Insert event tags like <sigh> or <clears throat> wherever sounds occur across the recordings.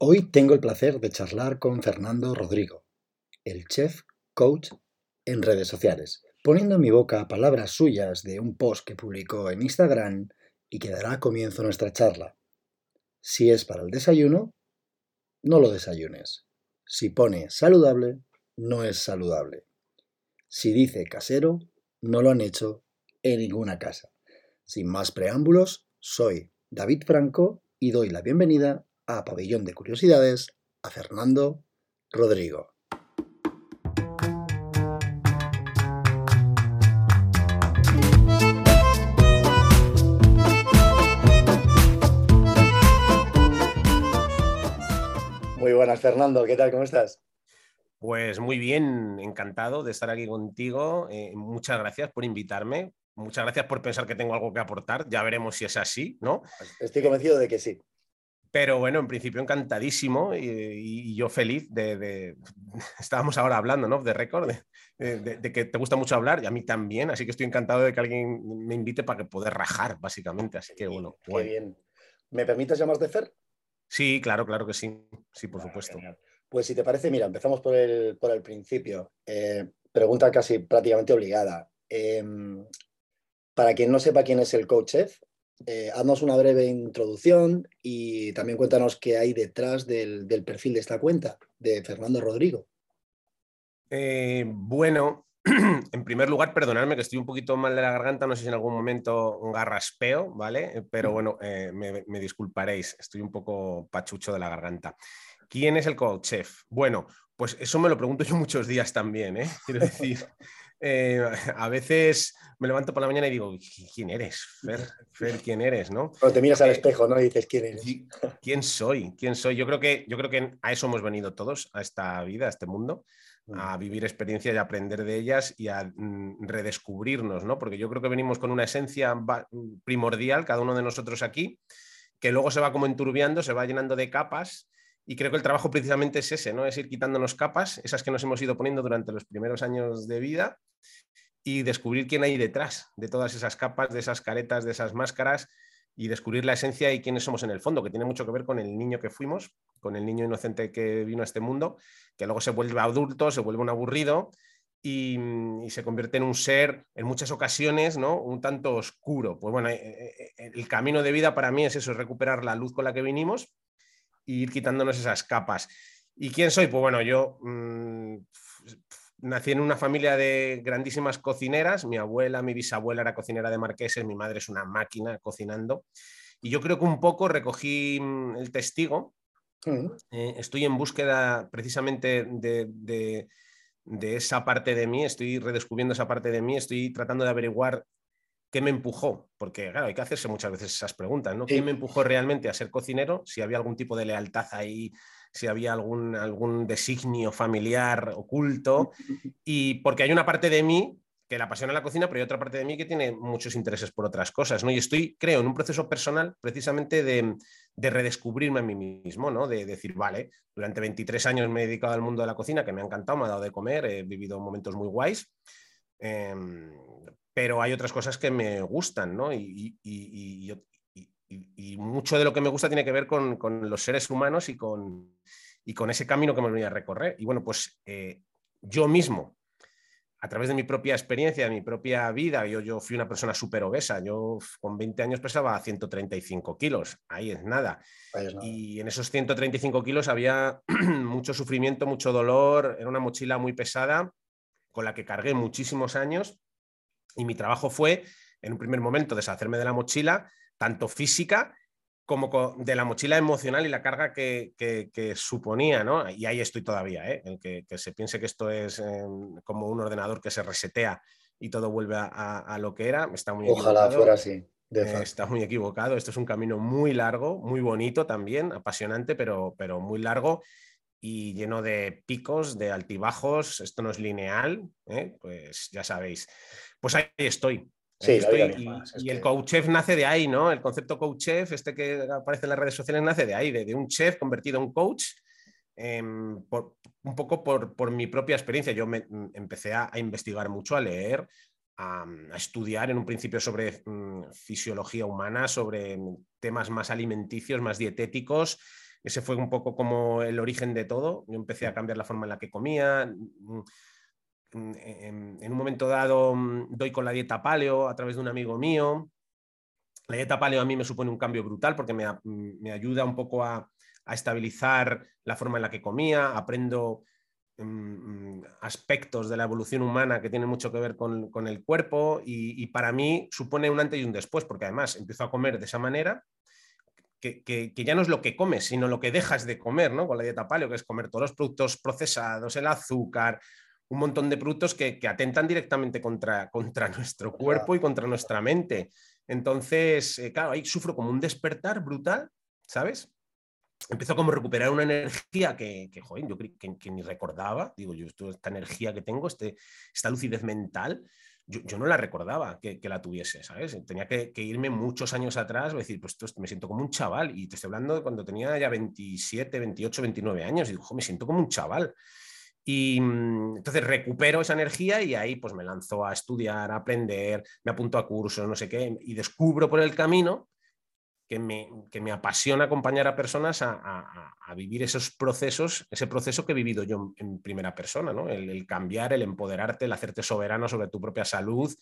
Hoy tengo el placer de charlar con Fernando Rodrigo, el chef coach en redes sociales, poniendo en mi boca palabras suyas de un post que publicó en Instagram y que dará comienzo nuestra charla. Si es para el desayuno, no lo desayunes. Si pone saludable, no es saludable. Si dice casero, no lo han hecho en ninguna casa. Sin más preámbulos, soy David Franco y doy la bienvenida a Pabellón de Curiosidades a Fernando Rodrigo. Muy buenas, Fernando. ¿Qué tal? ¿Cómo estás? Pues muy bien, encantado de estar aquí contigo. Eh, muchas gracias por invitarme. Muchas gracias por pensar que tengo algo que aportar. Ya veremos si es así, ¿no? Estoy convencido de que sí. Pero bueno, en principio encantadísimo y, yo feliz de, <laughs> Estábamos ahora hablando, ¿no? De récord, de, que te gusta mucho hablar y a mí también, así que estoy encantado de que alguien me invite para que poder rajar, básicamente. Así que bueno. Qué bien. ¿Me permites de Fer? Sí, claro, claro que sí. Sí, por supuesto. Pues si te parece, mira, empezamos por el, por el principio. Eh, pregunta casi prácticamente obligada. Em, para quien no sepa quién es el coach chef, eh, haznos una breve introducción y también cuéntanos qué hay detrás del, perfil de esta cuenta, de Fernando Rodrigo. Eh, bueno, <clears throat> en primer lugar, perdonadme que estoy un poquito mal de la garganta, no sé si en algún momento un garraspeo, ¿vale? Pero bueno, eh, me, disculparéis, estoy un poco pachucho de la garganta. ¿Quién es el coach chef? Bueno, pues eso me lo pregunto yo muchos días también, ¿eh? Quiero decir, <laughs> eh, <laughs> a veces me levanto por la mañana y digo, ¿quién eres? Fer, ¿quién eres? ¿no? Cuando te miras al eh, espejo, ¿no? Y dices, ¿quién eres? ¿Quién soy? ¿Quién soy? Yo creo que, yo creo que a eso hemos venido todos, a esta vida, a este mundo, mm. a vivir experiencias y aprender de ellas y a mm, redescubrirnos, ¿no? Porque yo creo que venimos con una esencia primordial, cada uno de nosotros aquí, que luego se va como enturbiando, se va llenando de capas y creo que el trabajo precisamente es ese, ¿no? Es ir quitándonos capas, esas que nos hemos ido poniendo durante los primeros años de vida y descubrir quién hay detrás de todas esas capas, de esas caretas, de esas máscaras y descubrir la esencia y quiénes somos en el fondo, que tiene mucho que ver con el niño que fuimos, con el niño inocente que vino a este mundo, que luego se vuelve adulto, se vuelve un aburrido y, se convierte en un ser, en muchas ocasiones, ¿no? Un tanto oscuro. Pues bueno, eh, eh, eh, el camino de vida para mí es eso, es recuperar la luz con la que vinimos ir quitándonos esas capas. ¿Y quién soy? Pues bueno, yo mm, nací en una familia de grandísimas cocineras. Mi abuela, mi bisabuela era cocinera de marqueses, mi madre es una máquina cocinando. Y yo creo que un poco recogí mm, el testigo. Mm. Eh, estoy en búsqueda precisamente de, de, esa parte de mí, estoy redescubriendo esa parte de mí, estoy tratando de averiguar ¿qué me empujó? Porque, claro, hay que hacerse muchas veces esas preguntas, ¿no? ¿Qué me empujó realmente a ser cocinero? Si había algún tipo de lealtad ahí, si había algún, algún designio familiar oculto. <laughs> Y porque hay una parte de mí que la apasiona la cocina, pero hay otra parte de mí que tiene muchos intereses por otras cosas, ¿no? Y estoy, creo, en un proceso personal precisamente de, redescubrirme a mí mismo, ¿no? De decir, vale, durante 23 años me he dedicado al mundo de la cocina, que me ha encantado, me ha dado de comer, he vivido momentos muy guays. Em, pero hay otras cosas que me gustan, ¿no? Y, mucho de lo que me gusta tiene que ver con, los seres humanos y con, con, ese camino que me venía a recorrer. Y bueno, pues eh, yo mismo, a través de mi propia experiencia, de mi propia vida, yo, yo fui una persona súper obesa. Yo con 20 años pesaba 135 kilos, ahí es nada. Y en esos 135 kilos había <clears throat> mucho sufrimiento, mucho dolor, era una mochila muy pesada con la que cargué muchísimos años y mi trabajo fue, en un primer momento, deshacerme de la mochila, tanto física como de la mochila emocional y la carga que, suponía, ¿no? Y ahí estoy todavía, ¿eh? El que, se piense que esto es em, como un ordenador que se resetea y todo vuelve a, lo que era, está muy Ojalá fuera así. Eh, está muy equivocado. Esto es un camino muy largo, muy bonito también, apasionante, pero, pero muy largo y lleno de picos, de altibajos. Esto no es lineal, ¿eh? pues ya sabéis. Pues ahí estoy. Sí, y, el coach chef nace de ahí, ¿no? El concepto coach chef, este que aparece en las redes sociales, nace de ahí, de, un chef convertido en coach, em, un poco por, mi propia experiencia. Yo me, mm, empecé a, investigar mucho, a leer, a, estudiar en un principio sobre mm, fisiología humana, sobre temas más alimenticios, más dietéticos, ese fue un poco como el origen de todo. Yo empecé a cambiar la forma en la que comía. Mm, mm, en, un momento dado mm, doy con la dieta paleo a través de un amigo mío. La dieta paleo a mí me supone un cambio brutal porque me, ayuda un poco a, estabilizar la forma en la que comía. Aprendo aspectos de la evolución humana que tienen mucho que ver con, el cuerpo y, y, para mí supone un antes y un después, porque además empiezo a comer de esa manera que, ya no es lo que comes, sino lo que dejas de comer, ¿no? Con la dieta paleo, que es comer todos los productos procesados, el azúcar, un montón de productos que, atentan directamente contra, contra <laughs> nuestro cuerpo y contra nuestra mente. Entonces, eh, claro, ahí sufro como un despertar brutal, ¿sabes? Empiezo como a recuperar una energía que, que joder, yo que, ni recordaba. Digo, yo, esta energía que tengo, este, esta lucidez mental, yo, no la recordaba que, la tuviese, ¿sabes? Tenía que, irme muchos años atrás, decir, pues me siento como un chaval, y te estoy hablando de cuando tenía ya 27, 28, 29 años, y digo, me siento como un chaval. Y mm, entonces recupero esa energía y ahí pues me lanzo a estudiar, a aprender, me apunto a cursos, no sé qué, y descubro por el camino que me, me apasiona acompañar a personas a, vivir esos procesos, ese proceso que he vivido yo en, primera persona, ¿no? el, cambiar, el empoderarte, el hacerte soberano sobre tu propia salud,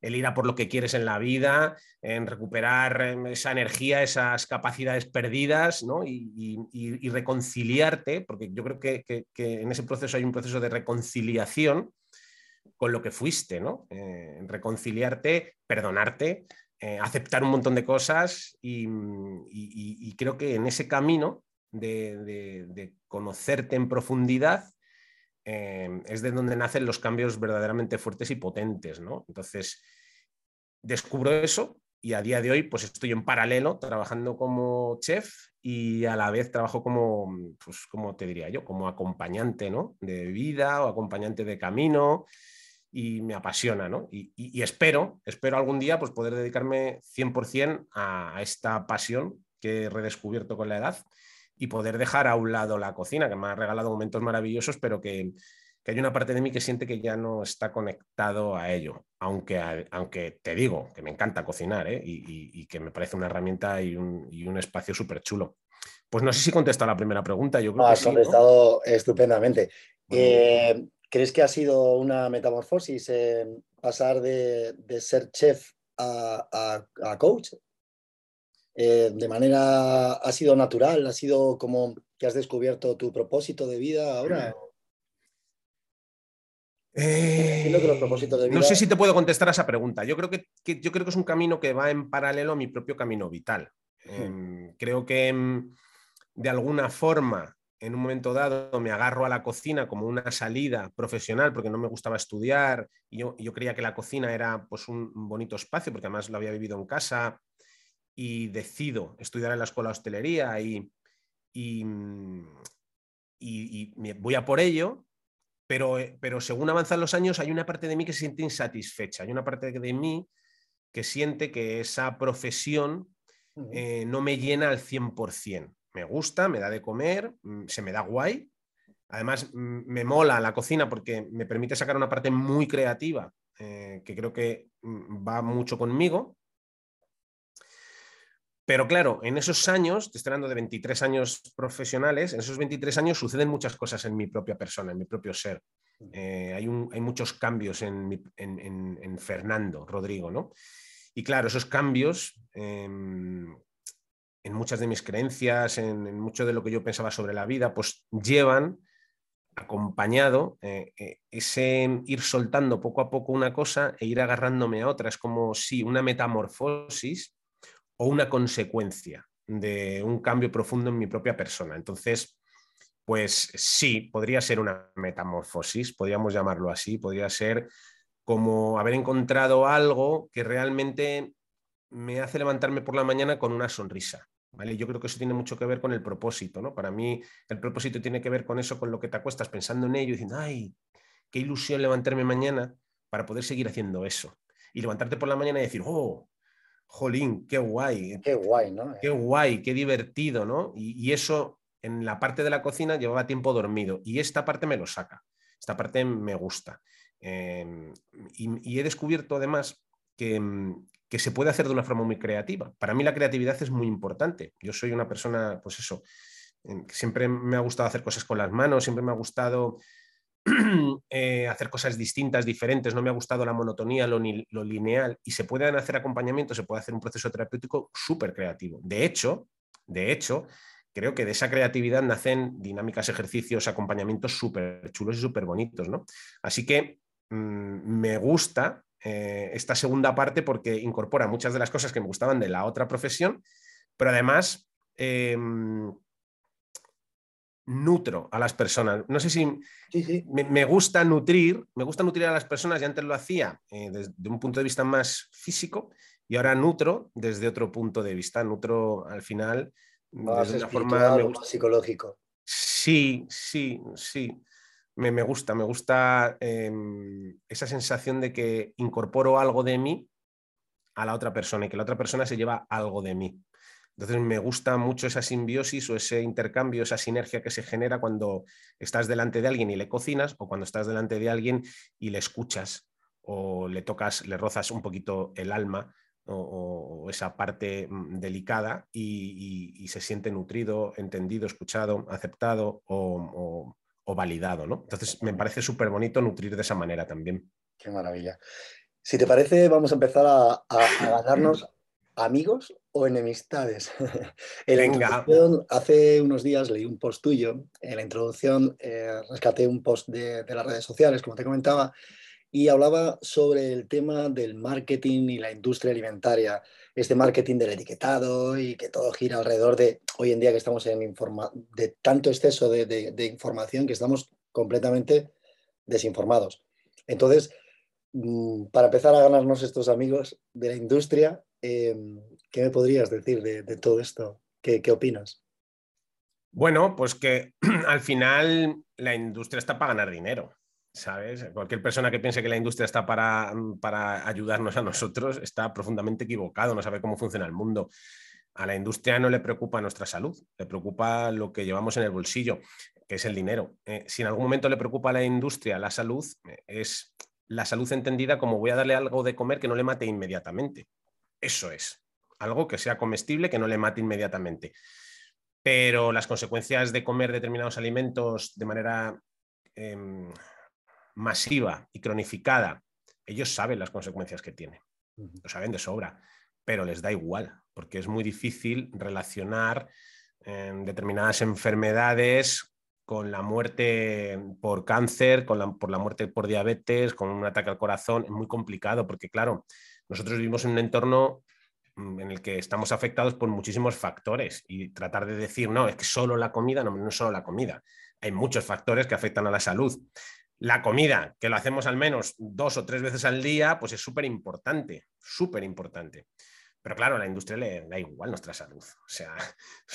el ir a por lo que quieres en la vida, en recuperar em, esa energía, esas capacidades perdidas ¿no? y, reconciliarte, porque yo creo que, en ese proceso hay un proceso de reconciliación con lo que fuiste, ¿no? Eh, reconciliarte, perdonarte, eh, aceptar un montón de cosas y, creo que en ese camino de, conocerte en profundidad eh, es de donde nacen los cambios verdaderamente fuertes y potentes, ¿no? Entonces, descubro eso y a día de hoy pues estoy en paralelo trabajando como chef y a la vez trabajo como, pues, como te diría yo, como acompañante, ¿no? De vida o acompañante de camino y me apasiona, ¿no? Y, espero, espero algún día pues, poder dedicarme 100% a, esta pasión que he redescubierto con la edad y poder dejar a un lado la cocina, que me ha regalado momentos maravillosos, pero que, hay una parte de mí que siente que ya no está conectado a ello, aunque, aunque te digo que me encanta cocinar ¿eh? y, que me parece una herramienta y un, espacio súper chulo. Pues no sé si contesta la primera pregunta. Yo creo has contestado estupendamente. Eh, ¿Crees que ha sido una metamorfosis pasar de, ser chef a, coach? Eh, ¿De manera ha sido natural? ¿Ha sido como que has descubierto tu propósito de vida ahora? Eh, no sé si te puedo contestar a esa pregunta. Yo creo que, yo creo que es un camino que va en paralelo a mi propio camino vital. Hmm. Em, creo que em, de alguna forma en un momento dado me agarro a la cocina como una salida profesional porque no me gustaba estudiar y yo, creía que la cocina era pues un bonito espacio porque además lo había vivido en casa y decido estudiar en la escuela de hostelería y, y, voy a por ello, pero, pero según avanzan los años hay una parte de mí que se siente insatisfecha, hay una parte de mí que siente que esa profesión eh, no me llena al 100% me gusta, me da de comer, mm, se me da guay. Además, mm, me mola la cocina porque me permite sacar una parte muy creativa eh, que creo que mm, va mucho conmigo. Pero claro, en esos años, te estoy hablando de 23 años profesionales, en esos 23 años suceden muchas cosas en mi propia persona, en mi propio ser. Eh, hay, hay, muchos cambios en, en, Fernando, Rodrigo, ¿no? Y claro, esos cambios em, en muchas de mis creencias, en, mucho de lo que yo pensaba sobre la vida, pues llevan acompañado eh, eh, ese ir soltando poco a poco una cosa e ir agarrándome a otra. Es como si una metamorfosis o una consecuencia de un cambio profundo en mi propia persona. Entonces, pues sí, podría ser una metamorfosis, podríamos llamarlo así, podría ser como haber encontrado algo que realmente me hace levantarme por la mañana con una sonrisa. ¿vale? Yo creo que eso tiene mucho que ver con el propósito. ¿no? Para mí el propósito tiene que ver con eso, con lo que te acuestas pensando en ello y diciendo, ay, qué ilusión levantarme mañana para poder seguir haciendo eso. Y levantarte por la mañana y decir, oh, jolín, qué guay. Qué guay, ¿no? Qué guay, qué divertido, ¿no? Y, eso en la parte de la cocina llevaba tiempo dormido y esta parte me lo saca, esta parte me gusta. Em, y, he descubierto además que, que se puede hacer de una forma muy creativa. Para mí la creatividad es muy importante. Yo soy una persona, pues eso, siempre me ha gustado hacer cosas con las manos, siempre me ha gustado <clears throat> eh, hacer cosas distintas, diferentes, no me ha gustado la monotonía, lo, lineal, y se pueden hacer acompañamientos, se puede hacer un proceso terapéutico súper creativo. De hecho, de hecho, creo que de esa creatividad nacen dinámicas, ejercicios, acompañamientos súper chulos y súper bonitos, ¿no? Así que mm, me gusta eh, esta segunda parte porque incorpora muchas de las cosas que me gustaban de la otra profesión, pero además em, nutro a las personas. No sé si Me, gusta nutrir, me gusta nutrir a las personas, y antes lo hacía eh, desde un punto de vista más físico y ahora nutro desde otro punto de vista, nutro al final más desde una forma más psicológico. Sí, sí, sí. Me, me gusta, me gusta em, esa sensación de que incorporo algo de mí a la otra persona y que la otra persona se lleva algo de mí. Entonces me gusta mucho esa simbiosis o ese intercambio, esa sinergia que se genera cuando estás delante de alguien y le cocinas o cuando estás delante de alguien y le escuchas o le tocas, le rozas un poquito el alma o, esa parte mm, delicada y, se siente nutrido, entendido, escuchado, aceptado o, validado. ¿no? Entonces me parece súper bonito nutrir de esa manera también. Qué maravilla. Si te parece, vamos a empezar a, a ganarnos <laughs> amigos o enemistades. <laughs> en la hace unos días leí un post tuyo, en la introducción eh, rescaté un post de, las redes sociales, como te comentaba, y hablaba sobre el tema del marketing y la industria alimentaria, este marketing del etiquetado y que todo gira alrededor de, hoy en día que estamos en informa de tanto exceso de, información que estamos completamente desinformados. Entonces, para empezar a ganarnos estos amigos de la industria, Em, ¿Qué me podrías decir de, todo esto? ¿Qué, opinas? Bueno, pues que <clears throat> al final la industria está para ganar dinero. ¿Sabes? Cualquier persona que piense que la industria está para, para ayudarnos a nosotros está profundamente equivocado, no sabe cómo funciona el mundo. A la industria no le preocupa nuestra salud, le preocupa lo que llevamos en el bolsillo, que es el dinero. Eh, si en algún momento le preocupa a la industria la salud, eh, es la salud entendida como voy a darle algo de comer que no le mate inmediatamente. Eso es, algo que sea comestible, que no le mate inmediatamente. Pero las consecuencias de comer determinados alimentos de manera em, masiva y cronificada, ellos saben las consecuencias que tiene, lo saben de sobra, pero les da igual, porque es muy difícil relacionar em, determinadas enfermedades con la muerte por cáncer, con por la muerte por diabetes, con un ataque al corazón, es muy complicado porque, claro, nosotros vivimos en un entorno mm, en el que estamos afectados por muchísimos factores y tratar de decir, no, es que solo la comida, no, no es solo la comida, hay muchos factores que afectan a la salud. La comida, que lo hacemos al menos dos o tres veces al día, pues es súper importante, súper importante. Pero claro, a la industria le da igual nuestra salud. O sea,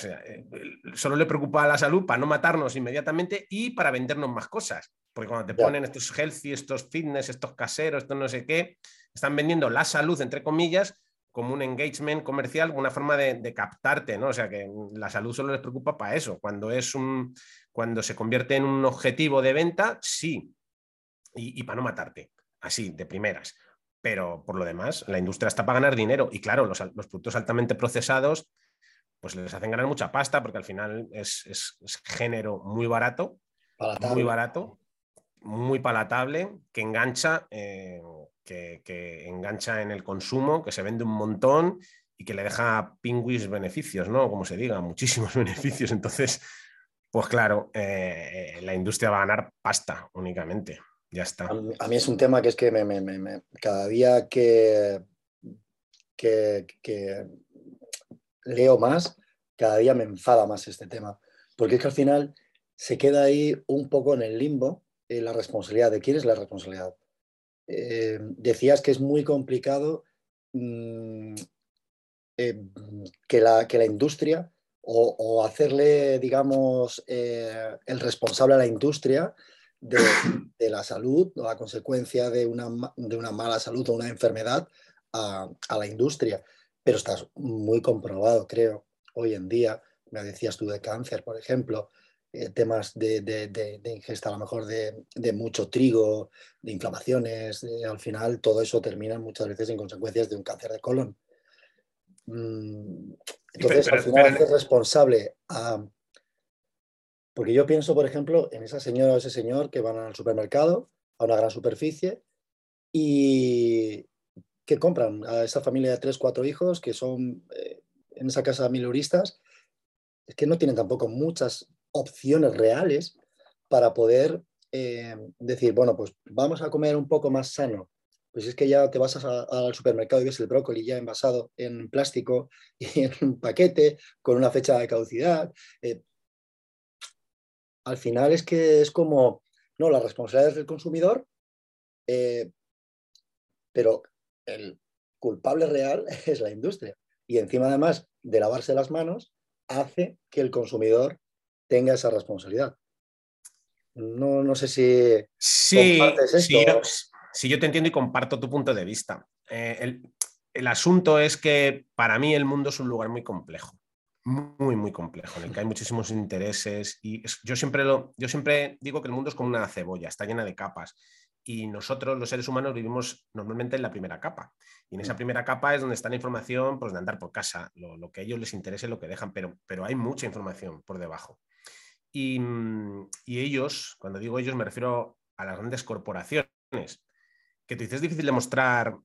eh, solo le preocupa la salud para no matarnos inmediatamente y para vendernos más cosas. Porque cuando te ponen estos healthy, estos fitness, estos caseros, estos no sé qué, están vendiendo la salud, entre comillas, como un engagement comercial, una forma de, captarte, ¿no? O sea, que la salud solo les preocupa para eso. Cuando, es un, cuando se convierte en un objetivo de venta, sí. Y, para no matarte, así, de primeras. Pero por lo demás, la industria está para ganar dinero. Y claro, los, productos altamente procesados, pues les hacen ganar mucha pasta, porque al final es, género muy barato, muy barato, muy palatable, que engancha. Eh, que, engancha en el consumo, que se vende un montón y que le deja Pingüis beneficios, ¿no? Como se diga, muchísimos <laughs> beneficios. Entonces, pues claro, eh, la industria va a ganar pasta únicamente. Ya está. A mí es un tema que es que cada día que, que, leo más, cada día me enfada más este tema. Porque es que al final se queda ahí un poco en el limbo eh, la responsabilidad. ¿De quién es la responsabilidad? Eh, decías que es muy complicado mm, eh, que, la, que, la, industria o, hacerle, digamos, el responsable a la industria de, la salud o la consecuencia de una, de una, mala salud o una enfermedad a, a la industria. Pero está muy comprobado, creo, hoy en día. Me decías tú de cáncer, por ejemplo, eh, temas de, ingesta a lo mejor de, mucho trigo, de inflamaciones, al final todo eso termina muchas veces en consecuencias de un cáncer de colon. Mm, entonces, al final es responsable a, Porque yo pienso, por ejemplo, en esa señora o ese señor que van al supermercado, a una gran superficie, y que compran a esa familia de tres, cuatro hijos, que son eh, en esa casa miluristas, es que no tienen tampoco muchas opciones reales para poder eh, decir, bueno, pues vamos a comer un poco más sano. Pues es que ya te vas al supermercado y ves el brócoli ya envasado en plástico y en un paquete con una fecha de caducidad. Eh, al final es que es como, no, la responsabilidad es del consumidor, eh, pero el culpable real <laughs> es la industria. Y encima además de lavarse las manos, hace que el consumidor tenga esa responsabilidad. No, no sé si... Sí, sí, yo, te entiendo y comparto tu punto de vista. Eh, el, el asunto es que para mí el mundo es un lugar muy complejo muy, muy complejo, en el que hay muchísimos intereses y yo siempre, lo, yo siempre digo que el mundo es como una cebolla, está llena de capas y nosotros los seres humanos vivimos normalmente en la primera capa y en esa mm. primera capa es donde está la información pues, de andar por casa, lo, que a ellos les interese, lo que dejan, pero, pero hay mucha información por debajo. Y, y ellos, cuando digo ellos me refiero a las grandes corporaciones, que te dices es difícil demostrar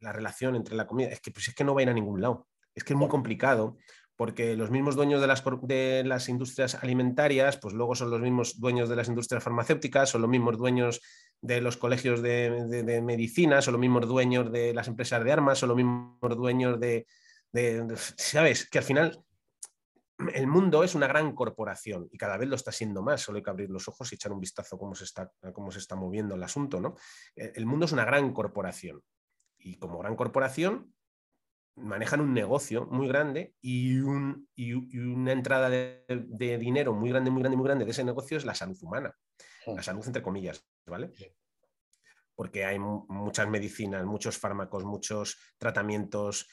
la relación entre la comida, es que, pues es que no va a ir a ningún lado. Es que es muy complicado porque los mismos dueños de las, de industrias alimentarias, pues luego son los mismos dueños de las industrias farmacéuticas, son los mismos dueños de los colegios de, medicina, son los mismos dueños de las empresas de armas, son los mismos dueños de, ¿sabes? Que al final el mundo es una gran corporación y cada vez lo está siendo más, solo hay que abrir los ojos y echar un vistazo cómo se está, cómo se está moviendo el asunto, ¿no? El mundo es una gran corporación y como gran corporación manejan un negocio muy grande y, una entrada de, dinero muy grande, muy grande, muy grande de ese negocio es la salud humana. La salud entre comillas, ¿vale? Porque hay muchas medicinas, muchos fármacos, muchos tratamientos.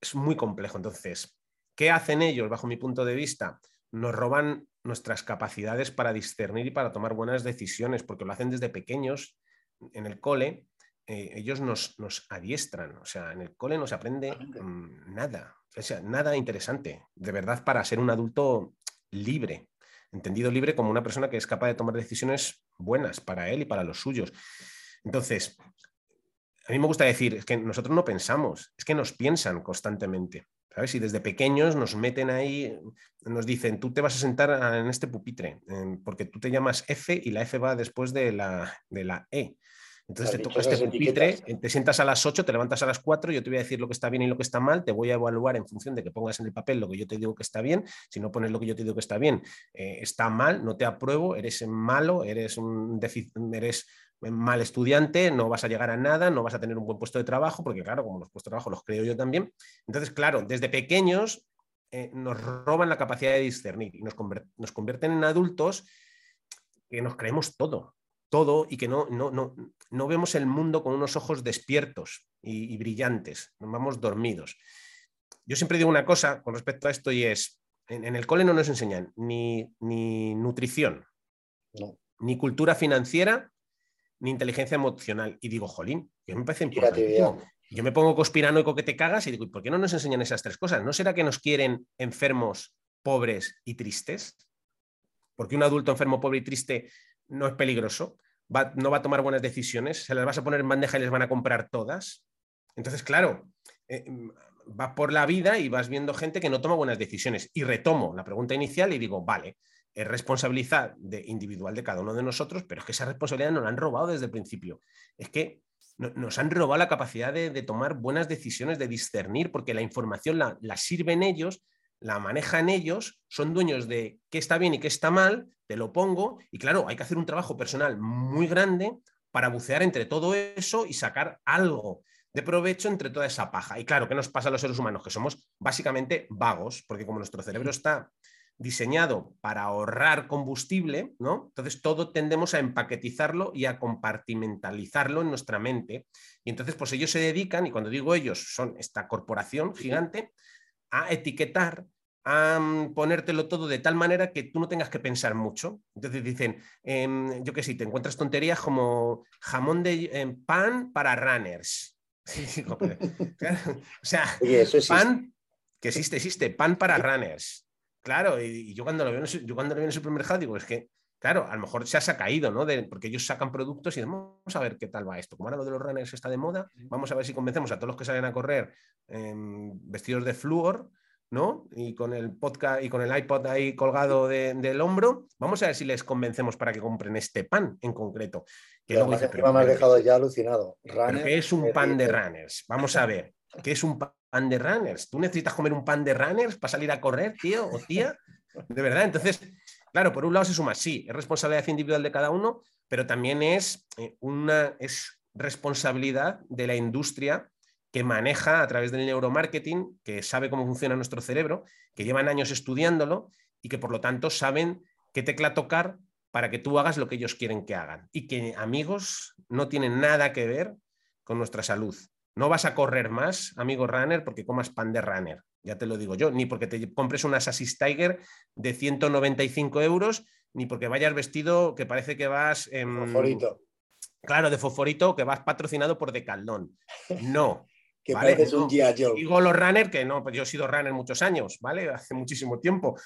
Es muy complejo. Entonces, ¿qué hacen ellos, bajo mi punto de vista? Nos roban nuestras capacidades para discernir y para tomar buenas decisiones, porque lo hacen desde pequeños en el cole eh, ellos nos, adiestran, o sea, en el cole no se aprende mm, nada, o sea, nada interesante, de verdad, para ser un adulto libre, entendido libre como una persona que es capaz de tomar decisiones buenas para él y para los suyos. Entonces, a mí me gusta decir, es que nosotros no pensamos, es que nos piensan constantemente. ¿Sabes? Y desde pequeños nos meten ahí, nos dicen, tú te vas a sentar en este pupitre, porque tú te llamas F y la F va después de la, de la E. Entonces te toca este pupitre, te sientas a las 8, te levantas a las 4, yo te voy a decir lo que está bien y lo que está mal, te voy a evaluar en función de que pongas en el papel lo que yo te digo que está bien, si no pones lo que yo te digo que está bien, eh, está mal, no te apruebo, eres malo, eres un eres mal estudiante, no vas a llegar a nada, no vas a tener un buen puesto de trabajo, porque claro, como los puestos de trabajo los creo yo también. Entonces, claro, desde pequeños eh, nos roban la capacidad de discernir y nos, nos convierten en adultos que nos creemos todo todo y que no, no, no, vemos el mundo con unos ojos despiertos y, brillantes, nos vamos dormidos. Yo siempre digo una cosa con respecto a esto y es, en, el cole no nos enseñan ni, ni nutrición, ni cultura financiera, ni inteligencia emocional. Y digo, jolín, yo me parece importante. Yo me pongo conspiranoico que te cagas y digo, ¿por qué no nos enseñan esas tres cosas? ¿No será que nos quieren enfermos, pobres y tristes? Porque un adulto enfermo, pobre y triste no es peligroso, no va a tomar buenas decisiones, se las vas a poner en bandeja y les van a comprar todas. Entonces, claro, eh, va por la vida y vas viendo gente que no toma buenas decisiones. Y retomo la pregunta inicial y digo, vale, es responsabilidad de, individual de cada uno de nosotros, pero es que esa responsabilidad nos la han robado desde el principio. Es que nos han robado la capacidad de, tomar buenas decisiones, de discernir, porque la información la, la sirven ellos la manejan ellos, son dueños de qué está bien y qué está mal, te lo pongo, y claro, hay que hacer un trabajo personal muy grande para bucear entre todo eso y sacar algo de provecho entre toda esa paja. Y claro, ¿qué nos pasa a los seres humanos? Que somos básicamente vagos, porque como nuestro cerebro está diseñado para ahorrar combustible, ¿no? Entonces todo tendemos a empaquetizarlo y a compartimentalizarlo en nuestra mente. Y entonces, pues ellos se dedican, y cuando digo ellos, son esta corporación gigante, a etiquetar, a ponértelo todo de tal manera que tú no tengas que pensar mucho. Entonces dicen, em, yo qué sé, te encuentras tonterías como jamón de em, pan para runners. <laughs> <laughs> o sea, pan que existe, existe, pan para runners. claro, y, yo, cuando lo veo, yo cuando lo veo en el supermercado digo, es que, claro, a lo mejor se ha caído, ¿no? porque ellos sacan productos y vamos a ver qué tal va esto. Como ahora lo de los runners está de moda, vamos a ver si convencemos a todos los que salen a correr vestidos de flúor ¿no? Y con el podcast y con el iPod ahí colgado del hombro, vamos a ver si les convencemos para que compren este pan en concreto. Que luego dice, me has dejado ya alucinado. ¿Qué es un pan de runners? Vamos a ver, ¿qué es un pan de runners? ¿Tú necesitas comer un pan de runners para salir a correr, tío o tía? De verdad, entonces, claro, por un lado se suma, sí, es responsabilidad individual de cada uno, pero también es eh, una es responsabilidad de la industria que maneja a través del neuromarketing, que sabe cómo funciona nuestro cerebro, que llevan años estudiándolo y que por lo tanto saben qué tecla tocar para que tú hagas lo que ellos quieren que hagan. Y que, amigos, no tienen nada que ver con nuestra salud. No vas a correr más, amigo runner, porque comas pan de runner, ya te lo digo yo, ni porque te compres una Assassin Tiger de 195 euros, ni porque vayas vestido que parece que vas... En... Claro, de fosforito, que vas patrocinado por Decaldón. No, que ¿vale? un Digo los runners, que no, pues yo he sido runner muchos años, ¿vale? <laughs> Hace muchísimo tiempo.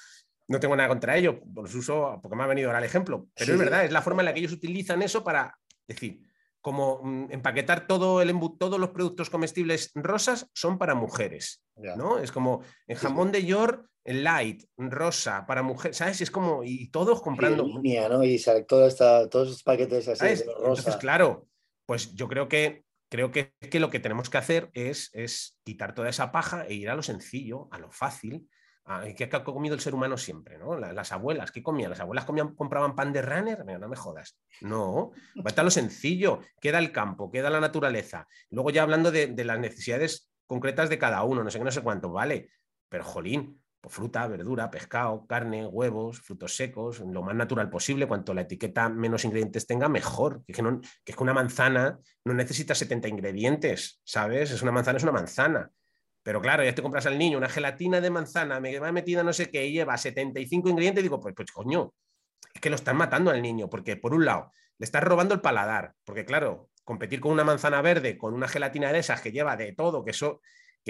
No tengo nada contra ello, su uso, porque me ha venido ahora el ejemplo. Pero es verdad, es la forma en la que ellos utilizan eso para decir, como mm, empaquetar todo el todos los productos comestibles rosas son para mujeres, ¿no? Es como en jamón de york light, rosa, para mujeres, ¿sabes? Es como, y todos comprando. Línea, ¿no? Y sale todos esos paquetes así rosa. Entonces, claro, pues yo creo que creo que, lo que tenemos que hacer es, es, quitar toda esa paja e ir a lo sencillo, a lo fácil, a, que ha comido el ser humano siempre, ¿no? Las, abuelas, ¿qué comían? ¿Las abuelas comían, compraban pan de runner? no me jodas. No, vete a lo sencillo, queda el campo, queda la naturaleza. Luego ya hablando de, de las necesidades concretas de cada uno, no sé qué, no sé cuánto, vale, pero jolín, fruta, verdura, pescado, carne, huevos, frutos secos, lo más natural posible. Cuanto la etiqueta menos ingredientes tenga, mejor. Que es que, que, una manzana no necesita 70 ingredientes, ¿sabes? Es una manzana, es una manzana. Pero claro, ya te compras al niño una gelatina de manzana, me va metida no sé qué, y lleva 75 ingredientes, y digo, pues, pues coño, es que lo están matando al niño, porque por un lado, le estás robando el paladar, porque claro, competir con una manzana verde, con una gelatina de esas que lleva de todo, que eso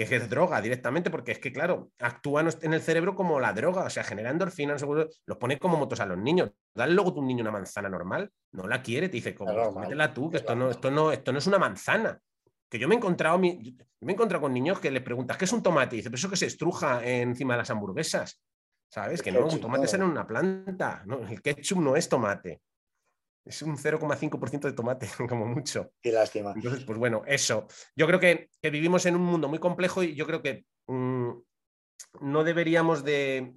que es droga directamente, porque es que, claro, actúa en el cerebro como la droga, o sea, generando endorfinas, los pone como motos a los niños. Dale luego a un niño una manzana normal, no la quiere, te dice, cómetela tú, que esto no, esto, no, esto no es una manzana. Que yo me he encontrado, me he encontrado con niños que les preguntas, ¿qué es un tomate? Y dice, pero eso que se estruja encima de las hamburguesas. ¿Sabes? que no, un tomate es en una planta. el ketchup no es tomate es un 0,5% de tomate, <laughs> como mucho. Qué lástima. Entonces, pues bueno, eso. Yo creo que, vivimos en un mundo muy complejo y yo creo que mm, no deberíamos de,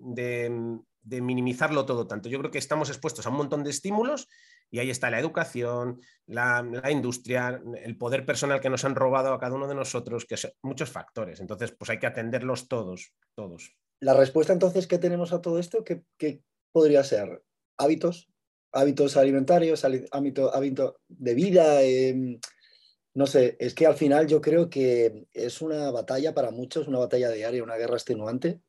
minimizarlo todo tanto. Yo creo que estamos expuestos a un montón de estímulos y ahí está la educación, la, industria, el poder personal que nos han robado a cada uno de nosotros, que son muchos factores. Entonces, pues hay que atenderlos todos, todos. La respuesta entonces que tenemos a todo esto, ¿qué, qué podría ser? ¿Hábitos? Hábitos alimentarios, hábitos hábito de vida. Em, no sé, es que al final yo creo que es una batalla para muchos, una batalla diaria, una guerra extenuante.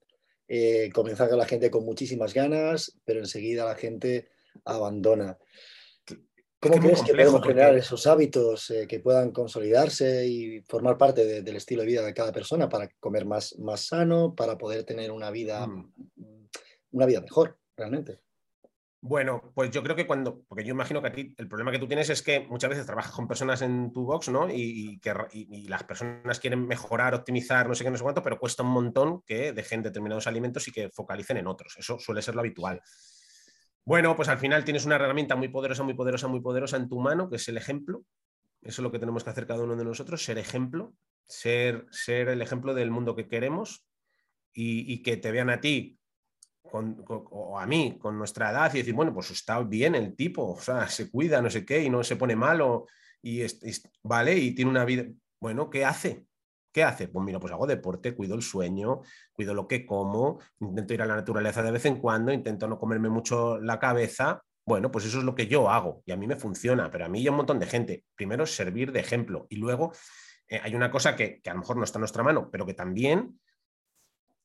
Eh, comienza con la gente con muchísimas ganas, pero enseguida la gente abandona. ¿Cómo crees que podemos generar esos hábitos eh, que puedan consolidarse y formar parte del estilo de vida de cada persona para comer más, más sano, para poder tener una vida, mm. una vida mejor, realmente? Bueno, pues yo creo que cuando, porque yo imagino que a ti el problema que tú tienes es que muchas veces trabajas con personas en tu box, ¿no? Y, que las personas quieren mejorar, optimizar, no sé qué, no sé cuánto, pero cuesta un montón que dejen determinados alimentos y que focalicen en otros. Eso suele ser lo habitual. Bueno, pues al final tienes una herramienta muy poderosa, muy poderosa, muy poderosa en tu mano, que es el ejemplo. Eso es lo que tenemos que hacer cada uno de nosotros, ser ejemplo, ser, ser el ejemplo del mundo que queremos y, y que te vean a ti o a mí con nuestra edad y decir, bueno, pues está bien el tipo, o sea, se cuida, no sé qué, y no se pone malo, y vale, y tiene una vida. Bueno, ¿qué hace? ¿Qué hace? Pues mira, pues hago deporte, cuido el sueño, cuido lo que como, intento ir a la naturaleza de vez en cuando, intento no comerme mucho la cabeza. Bueno, pues eso es lo que yo hago y a mí me funciona, pero a mí y a un montón de gente. Primero, servir de ejemplo y luego eh, hay una cosa que, a lo mejor no está en nuestra mano, pero que también,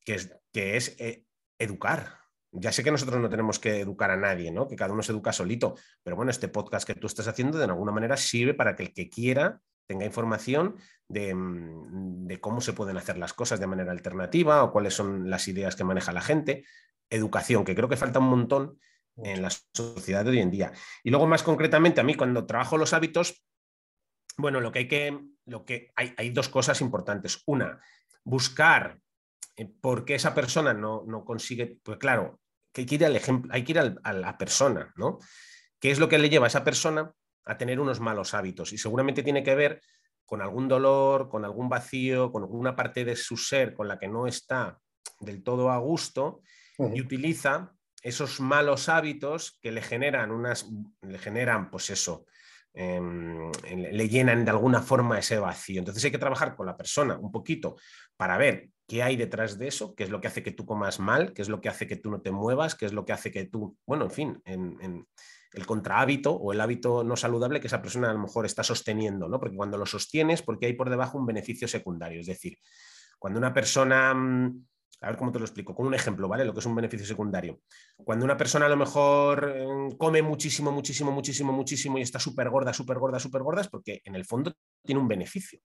que es, que es eh, educar. Ya sé que nosotros no tenemos que educar a nadie, ¿no? Que cada uno se educa solito, pero bueno, este podcast que tú estás haciendo de alguna manera sirve para que el que quiera tenga información mm, de, cómo se pueden hacer las cosas de manera alternativa o cuáles son las ideas que maneja la gente. educación, que creo que falta un montón en la sociedad de hoy en día. Y luego, más concretamente, a mí cuando trabajo los hábitos, bueno, lo que hay que, lo que hay, hay dos cosas importantes. Una, buscar eh, por qué esa persona no, no consigue, pues claro, que hay que ir al ejemplo, hay que ir a la persona, ¿no? ¿Qué es lo que le lleva a esa persona a tener unos malos hábitos? Y seguramente tiene que ver con algún dolor, con algún vacío, con alguna parte de su ser con la que no está del todo a gusto y utiliza esos malos hábitos que le generan unas, le generan, pues eso, em, le llenan de alguna forma ese vacío. Entonces hay que trabajar con la persona un poquito para ver qué hay detrás de eso, qué es lo que hace que tú comas mal, qué es lo que hace que tú no te muevas, qué es lo que hace que tú, bueno, en fin, en, el contrahábito o el hábito no saludable que esa persona a lo mejor está sosteniendo, ¿no? Porque cuando lo sostienes, porque hay por debajo un beneficio secundario, es decir, cuando una persona mm, a ver cómo te lo explico, con un ejemplo, ¿vale? Lo que es un beneficio secundario. Cuando una persona a lo mejor em, come muchísimo, muchísimo, muchísimo, muchísimo y está súper gorda, súper gorda, súper gorda, es porque en el fondo tiene un beneficio.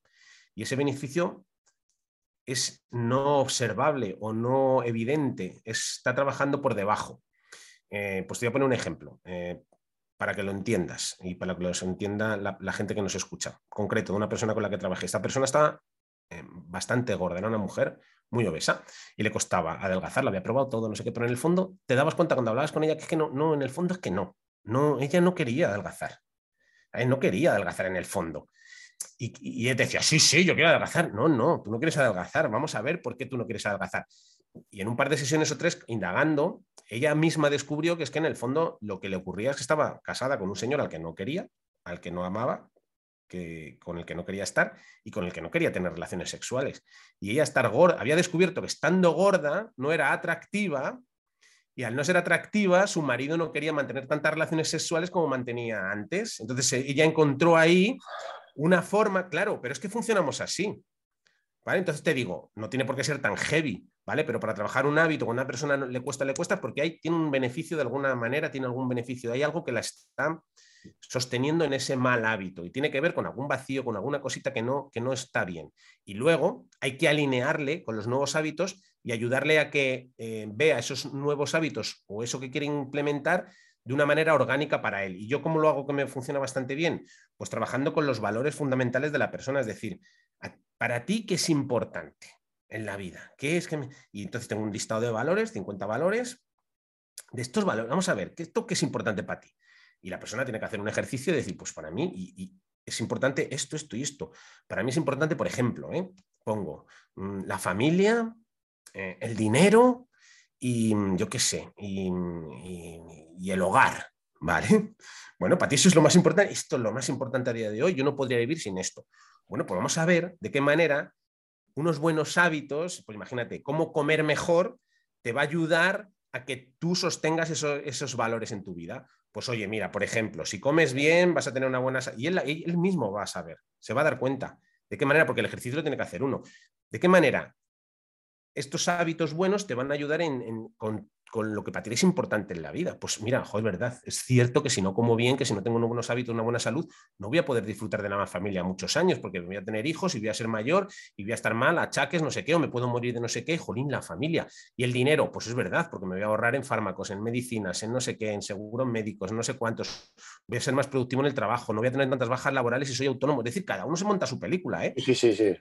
Y ese beneficio es no observable o no evidente, está trabajando por debajo. Eh, pues te voy a poner un ejemplo eh, para que lo entiendas y para que lo entienda la, gente que nos escucha. Concreto, una persona con la que trabajé. Esta persona está eh, bastante gorda, era una mujer muy obesa y le costaba adelgazar, la había probado todo, no sé qué, pero en el fondo te dabas cuenta cuando hablabas con ella que es que no, no, en el fondo es que no, no, ella no quería adelgazar, no quería adelgazar en el fondo. Y, y te decía, sí, sí, yo quiero adelgazar. No, no, tú no quieres adelgazar, vamos a ver por qué tú no quieres adelgazar. Y en un par de sesiones o tres, indagando, ella misma descubrió que es que en el fondo lo que le ocurría es que estaba casada con un señor al que no quería, al que no amaba, con el que no quería estar y con el que no quería tener relaciones sexuales. Y ella estar gorda, había descubierto que estando gorda no era atractiva y al no ser atractiva, su marido no quería mantener tantas relaciones sexuales como mantenía antes. Entonces ella encontró ahí una forma, claro, pero es que funcionamos así. ¿Vale? Entonces te digo, no tiene por qué ser tan heavy, ¿vale? Pero para trabajar un hábito con una persona le cuesta, le cuesta, porque hay, tiene un beneficio de alguna manera, tiene algún beneficio, hay algo que la está sosteniendo en ese mal hábito y tiene que ver con algún vacío, con alguna cosita que no, que no está bien. Y luego hay que alinearle con los nuevos hábitos y ayudarle a que eh, vea esos nuevos hábitos o eso que quiere implementar de una manera orgánica para él. ¿Y yo cómo lo hago que me funciona bastante bien? Pues trabajando con los valores fundamentales de la persona, es decir, para ti, ¿qué es importante en la vida? ¿Qué es que Y entonces tengo un listado de valores, 50 valores. De estos valores, vamos a ver, ¿qué, ¿esto qué es importante para ti? Y la persona tiene que hacer un ejercicio de decir, pues para mí y, es importante esto, esto y esto. Para mí es importante, por ejemplo, ¿eh? pongo mm, la familia, eh, el dinero y mm, yo qué sé, y, el hogar, <laughs> ¿vale? Bueno, para ti eso es lo más importante, esto es lo más importante a día de hoy, yo no podría vivir sin esto. Bueno, pues vamos a ver de qué manera unos buenos hábitos, pues imagínate, cómo comer mejor te va a ayudar a que tú sostengas esos valores en tu vida pues oye, mira, por ejemplo, si comes bien, vas a tener una buena... Y él, él, mismo va a saber, se va a dar cuenta. ¿De qué manera? Porque el ejercicio lo tiene que hacer uno. ¿De qué manera? Estos hábitos buenos te van a ayudar en, con con lo que para ti es importante en la vida. Pues mira, joder, verdad, es cierto que si no como bien, que si no tengo unos buenos hábitos, una buena salud, no voy a poder disfrutar de la familia muchos años, porque voy a tener hijos y voy a ser mayor y voy a estar mal, achaques, no sé qué, o me puedo morir de no sé qué, jolín, la familia. Y el dinero, pues es verdad, porque me voy a ahorrar en fármacos, en medicinas, en no sé qué, en seguros médicos, no sé cuántos. Voy a ser más productivo en el trabajo, no voy a tener tantas bajas laborales y soy autónomo. Es decir, cada uno se monta su película, ¿eh? Sí, sí, sí.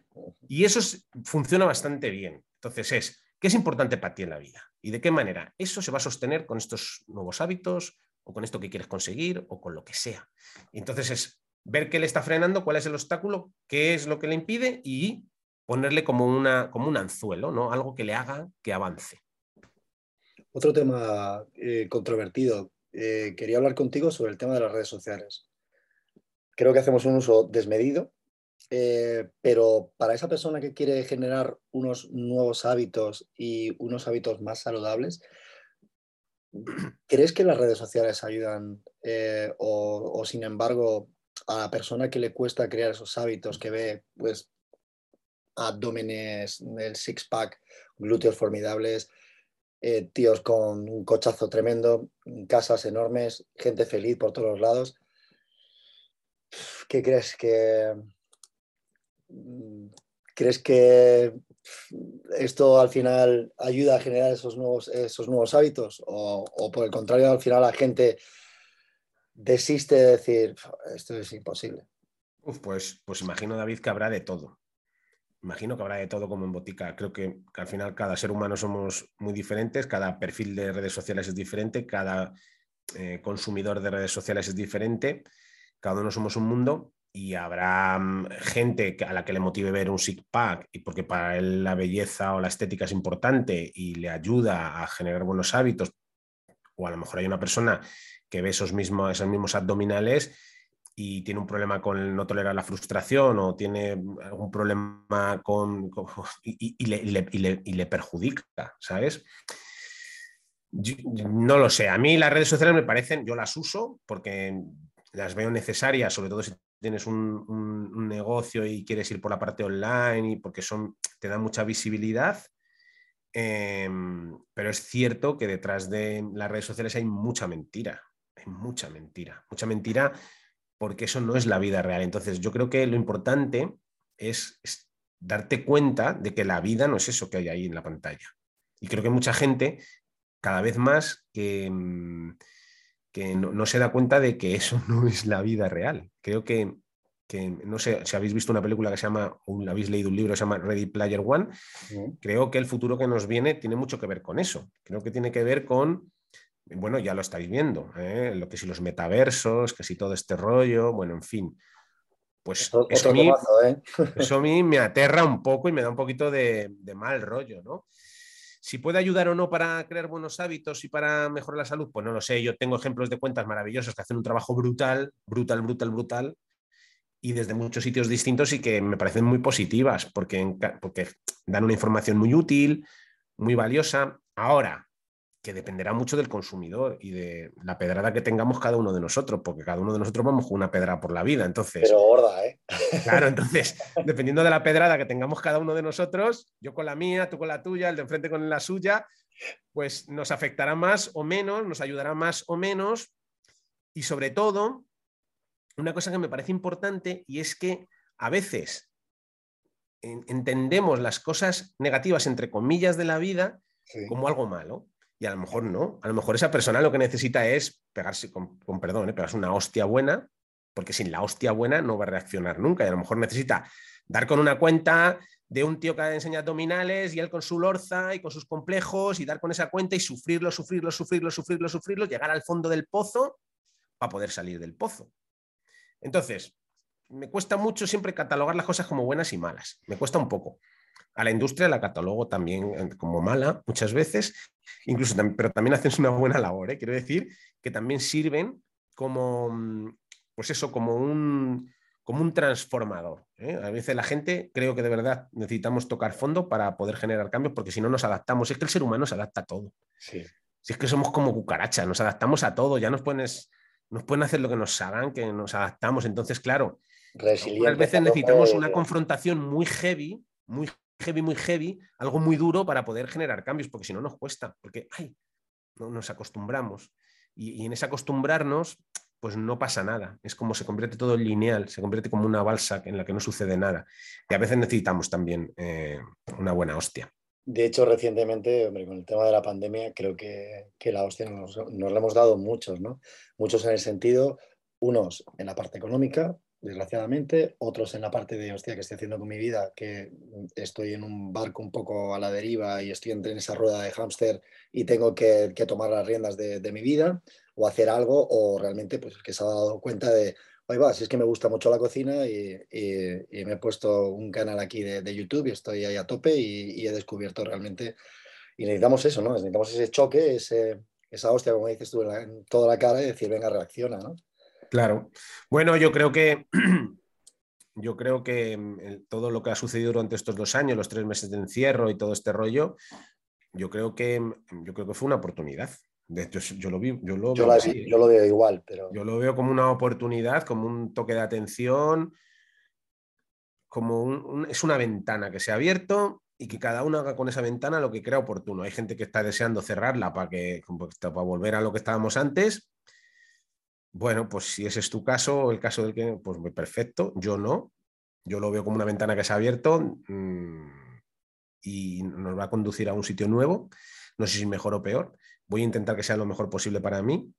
Y eso funciona bastante bien. Entonces es ¿Qué es importante para ti en la vida? ¿Y de qué manera? Eso se va a sostener con estos nuevos hábitos o con esto que quieres conseguir o con lo que sea. entonces es ver qué le está frenando, cuál es el obstáculo, qué es lo que le impide y ponerle como, una, como un anzuelo, ¿no? algo que le haga que avance. Otro tema eh, controvertido. Eh, quería hablar contigo sobre el tema de las redes sociales. Creo que hacemos un uso desmedido eh, pero para esa persona que quiere generar unos nuevos hábitos y unos hábitos más saludables, ¿crees que las redes sociales ayudan eh, o, sin embargo a la persona que le cuesta crear esos hábitos, que ve pues abdómenes, el six-pack, glúteos formidables, eh, tíos con un cochazo tremendo, casas enormes, gente feliz por todos lados? ¿Qué crees que, ¿Crees que esto al final ayuda a generar esos nuevos, esos nuevos hábitos o, por el contrario al final la gente desiste de decir esto es imposible. Pues, pues imagino, David, que habrá de todo. Imagino que habrá de todo como en botica. Creo que, al final cada ser humano somos muy diferentes, cada perfil de redes sociales es diferente, cada eh, consumidor de redes sociales es diferente, cada uno somos un mundo y habrá mm, gente a la que le motive ver un six pack y porque para él la belleza o la estética es importante y le ayuda a generar buenos hábitos, o a lo mejor hay una persona que ve esos mismos, esos mismos abdominales y tiene un problema con no tolerar la frustración o tiene algún problema con, y, le, perjudica, ¿sabes? no lo sé, a mí las redes sociales me parecen, yo las uso porque las veo necesarias, sobre todo si tienes un, negocio y quieres ir por la parte online y porque son, te dan mucha visibilidad. Em, pero es cierto que detrás de las redes sociales hay mucha mentira, hay mucha mentira, mucha mentira porque eso no es la vida real. Entonces, yo creo que lo importante es, darte cuenta de que la vida no es eso que hay ahí en la pantalla. Y creo que mucha gente, cada vez más, que, mm, que no, se da cuenta de que eso <laughs> no es la vida real. Creo que, no sé si habéis visto una película que se llama, o habéis leído un libro que se llama Ready Player One, creo que el futuro que nos viene tiene mucho que ver con eso. Creo que tiene que ver con bueno, ya lo estáis viendo, ¿eh? lo que si los metaversos, que si todo este rollo, bueno, en fin. Pues eso, a mí, ¿eh? eso, a mí, me aterra un poco y me da un poquito de, mal rollo, ¿no? Si puede ayudar o no para crear buenos hábitos y para mejorar la salud, pues no lo sé. Yo tengo ejemplos de cuentas maravillosas que hacen un trabajo brutal, brutal, brutal, brutal, y desde muchos sitios distintos y que me parecen muy positivas porque, porque dan una información muy útil, muy valiosa. Ahora, que dependerá mucho del consumidor y de la pedrada que tengamos cada uno de nosotros, porque cada uno de nosotros vamos con una pedra por la vida. Entonces, Pero gorda, ¿eh? Claro, <laughs> entonces, dependiendo de la pedrada que tengamos cada uno de nosotros, yo con la mía, tú con la tuya, el de enfrente con la suya, pues nos afectará más o menos, nos ayudará más o menos. Y sobre todo, una cosa que me parece importante y es que a veces entendemos las cosas negativas, entre comillas, de la vida como algo malo. Y a lo mejor no. A lo mejor esa persona lo que necesita es pegarse, con, perdón, ¿eh? pegarse una hostia buena, porque sin la hostia buena no va a reaccionar nunca. Y a lo mejor necesita dar con una cuenta de un tío que enseña abdominales y él con su lorza y con sus complejos y dar con esa cuenta y sufrirlo, sufrirlo, sufrirlo, sufrirlo, sufrirlo, llegar al fondo del pozo para poder salir del pozo. Entonces, me cuesta mucho siempre catalogar las cosas como buenas y malas. Me cuesta un poco. A la industria la catalogo también eh, como mala muchas veces, incluso pero también hacen una buena labor. ¿eh? Quiero decir que también sirven como, mm, pues eso, como un, como un transformador. ¿eh? A veces la gente creo que de verdad necesitamos tocar fondo para poder generar cambios, porque si no nos adaptamos. Es que el ser humano se adapta a todo. Si es que somos como cucarachas, nos adaptamos a todo, ya nos pueden, nos pueden hacer lo que nos hagan, que nos adaptamos. Entonces, claro, a veces necesitamos una confrontación muy heavy, muy heavy, muy heavy, algo muy duro para poder generar cambios, porque si no nos cuesta, porque ay, no, nos acostumbramos. Y, en ese acostumbrarnos, pues no pasa nada. Es como se convierte todo en lineal, se convierte como una balsa en la que no sucede nada. Y a veces necesitamos también eh, una buena hostia. De hecho, recientemente, hombre, con el tema de la pandemia, creo que, la hostia nos, nos la hemos dado muchos, ¿no? Muchos en el sentido, unos en la parte económica, desgraciadamente, otros en la parte de, hostia, que estoy haciendo con mi vida, que estoy en un barco un poco a la deriva y estoy en esa rueda de hámster y tengo que, tomar las riendas de, mi vida o hacer algo, o realmente pues que se ha dado cuenta de, oye, va, si es que me gusta mucho la cocina y, me he puesto un canal aquí de, YouTube y estoy ahí a tope y, he descubierto realmente, y necesitamos eso, ¿no? Necesitamos ese choque, ese, esa hostia, como dices tú, en, toda la cara y decir, venga, reacciona, ¿no? Claro. Bueno, yo creo que <clears throat> yo creo que mm, todo lo que ha sucedido durante estos dos años, los tres meses de encierro y todo este rollo, yo creo que mm, yo creo que fue una oportunidad. De hecho, yo lo vi, yo lo, veo, yo lo veo igual, pero yo lo veo como una oportunidad, como un toque de atención, como un, es una ventana que se ha abierto y que cada uno haga con esa ventana lo que crea oportuno. Hay gente que está deseando cerrarla para que para volver a lo que estábamos antes bueno, pues si ese es tu caso, el caso del que, pues perfecto, yo no. Yo lo veo como una ventana que se ha abierto. Mm, y nos va a conducir a un sitio nuevo, no sé si mejor o peor, voy a intentar que sea lo mejor posible para mí,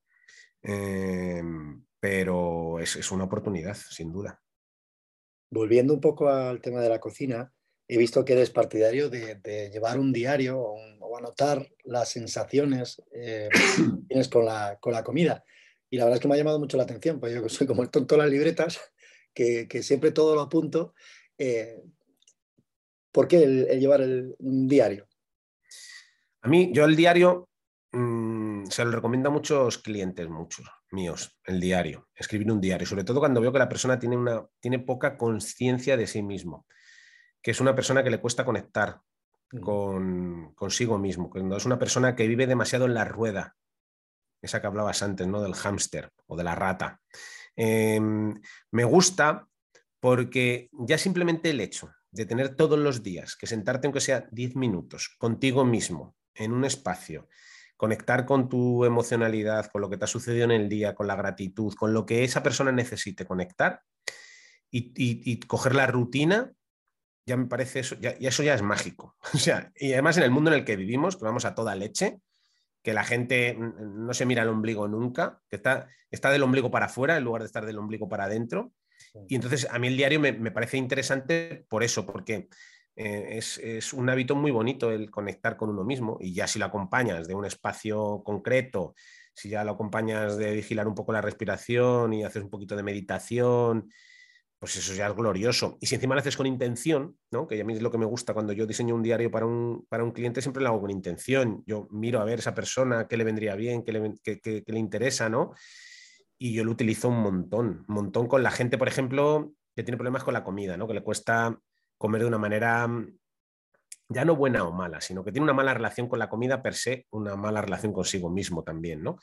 em, pero es, una oportunidad, sin duda. Volviendo un poco al tema de la cocina, he visto que eres partidario de, llevar un diario o, anotar las sensaciones eh, que tienes con la, con la comida. Y la verdad es que me ha llamado mucho la atención, pues yo soy como el tonto de las libretas, <laughs> que, siempre todo lo apunto. Eh, ¿Por qué el, llevar el, un diario? A mí, yo el diario mm, se lo recomiendo a muchos clientes, muchos míos, el diario, escribir un diario, sobre todo cuando veo que la persona tiene, una, tiene poca conciencia de sí mismo, que es una persona que le cuesta conectar mm. con, consigo mismo, cuando es una persona que vive demasiado en la rueda, esa que hablabas antes, ¿no? Del hámster o de la rata. Em, me gusta porque ya simplemente el hecho de tener todos los días que sentarte aunque sea 10 minutos contigo mismo en un espacio, conectar con tu emocionalidad, con lo que te ha sucedido en el día, con la gratitud, con lo que esa persona necesite conectar y, coger la rutina, ya me parece eso, ya, eso ya es mágico. <laughs> O sea, y además en el mundo en el que vivimos, que vamos a toda leche, que la gente no se mira el ombligo nunca, que está, está del ombligo para afuera en lugar de estar del ombligo para adentro. Y entonces a mí el diario me, parece interesante por eso, porque eh, es, un hábito muy bonito el conectar con uno mismo y ya si lo acompañas de un espacio concreto, si ya lo acompañas de vigilar un poco la respiración y haces un poquito de meditación pues eso ya es glorioso. Y si encima lo haces con intención, ¿no? que a mí es lo que me gusta cuando yo diseño un diario para un, para un cliente, siempre lo hago con intención. Yo miro a ver esa persona, qué le vendría bien, qué le, qué, le interesa, ¿no? Y yo lo utilizo un montón, un montón con la gente, por ejemplo, que tiene problemas con la comida, ¿no? que le cuesta comer de una manera ya no buena o mala, sino que tiene una mala relación con la comida per se, una mala relación consigo mismo también, ¿no?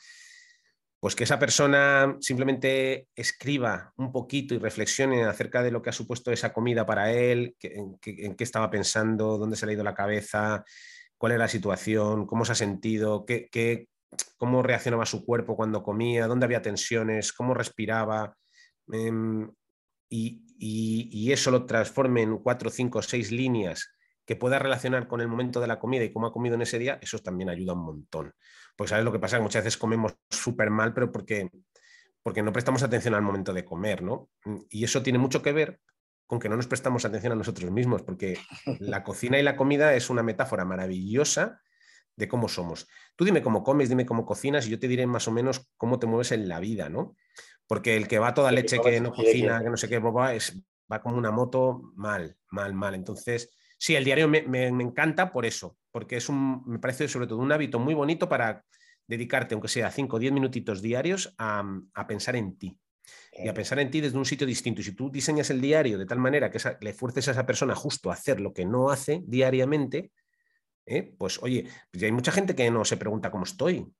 Pues que esa persona simplemente escriba un poquito y reflexione acerca de lo que ha supuesto esa comida para él, en, qué estaba pensando, dónde se le ha ido la cabeza, cuál era la situación, cómo se ha sentido, qué, cómo reaccionaba su cuerpo cuando comía, dónde había tensiones, cómo respiraba. Em, y, y, eso lo transforme en cuatro, cinco, seis líneas que pueda relacionar con el momento de la comida y cómo ha comido en ese día, eso también ayuda un montón. Pues sabes lo que pasa, muchas veces comemos súper mal, pero porque, porque no prestamos atención al momento de comer, ¿no? Y eso tiene mucho que ver con que no nos prestamos atención a nosotros mismos, porque la <laughs> cocina y la comida es una metáfora maravillosa de cómo somos. Tú dime cómo comes, dime cómo cocinas y yo te diré más o menos cómo te mueves en la vida, ¿no? Porque el que va toda leche que no cocina, que no sé qué, va, es, va como una moto mal, mal, mal. Entonces, sí, el diario me, me, encanta por eso, porque es un, me parece sobre todo un hábito muy bonito para dedicarte, aunque sea 5 o 10 minutitos diarios, a, pensar en ti. Y a pensar en ti desde un sitio distinto. Y si tú diseñas el diario de tal manera que le fuerces a esa persona justo a hacer lo que no hace diariamente, ¿eh? pues oye, pues hay mucha gente que no se pregunta cómo estoy,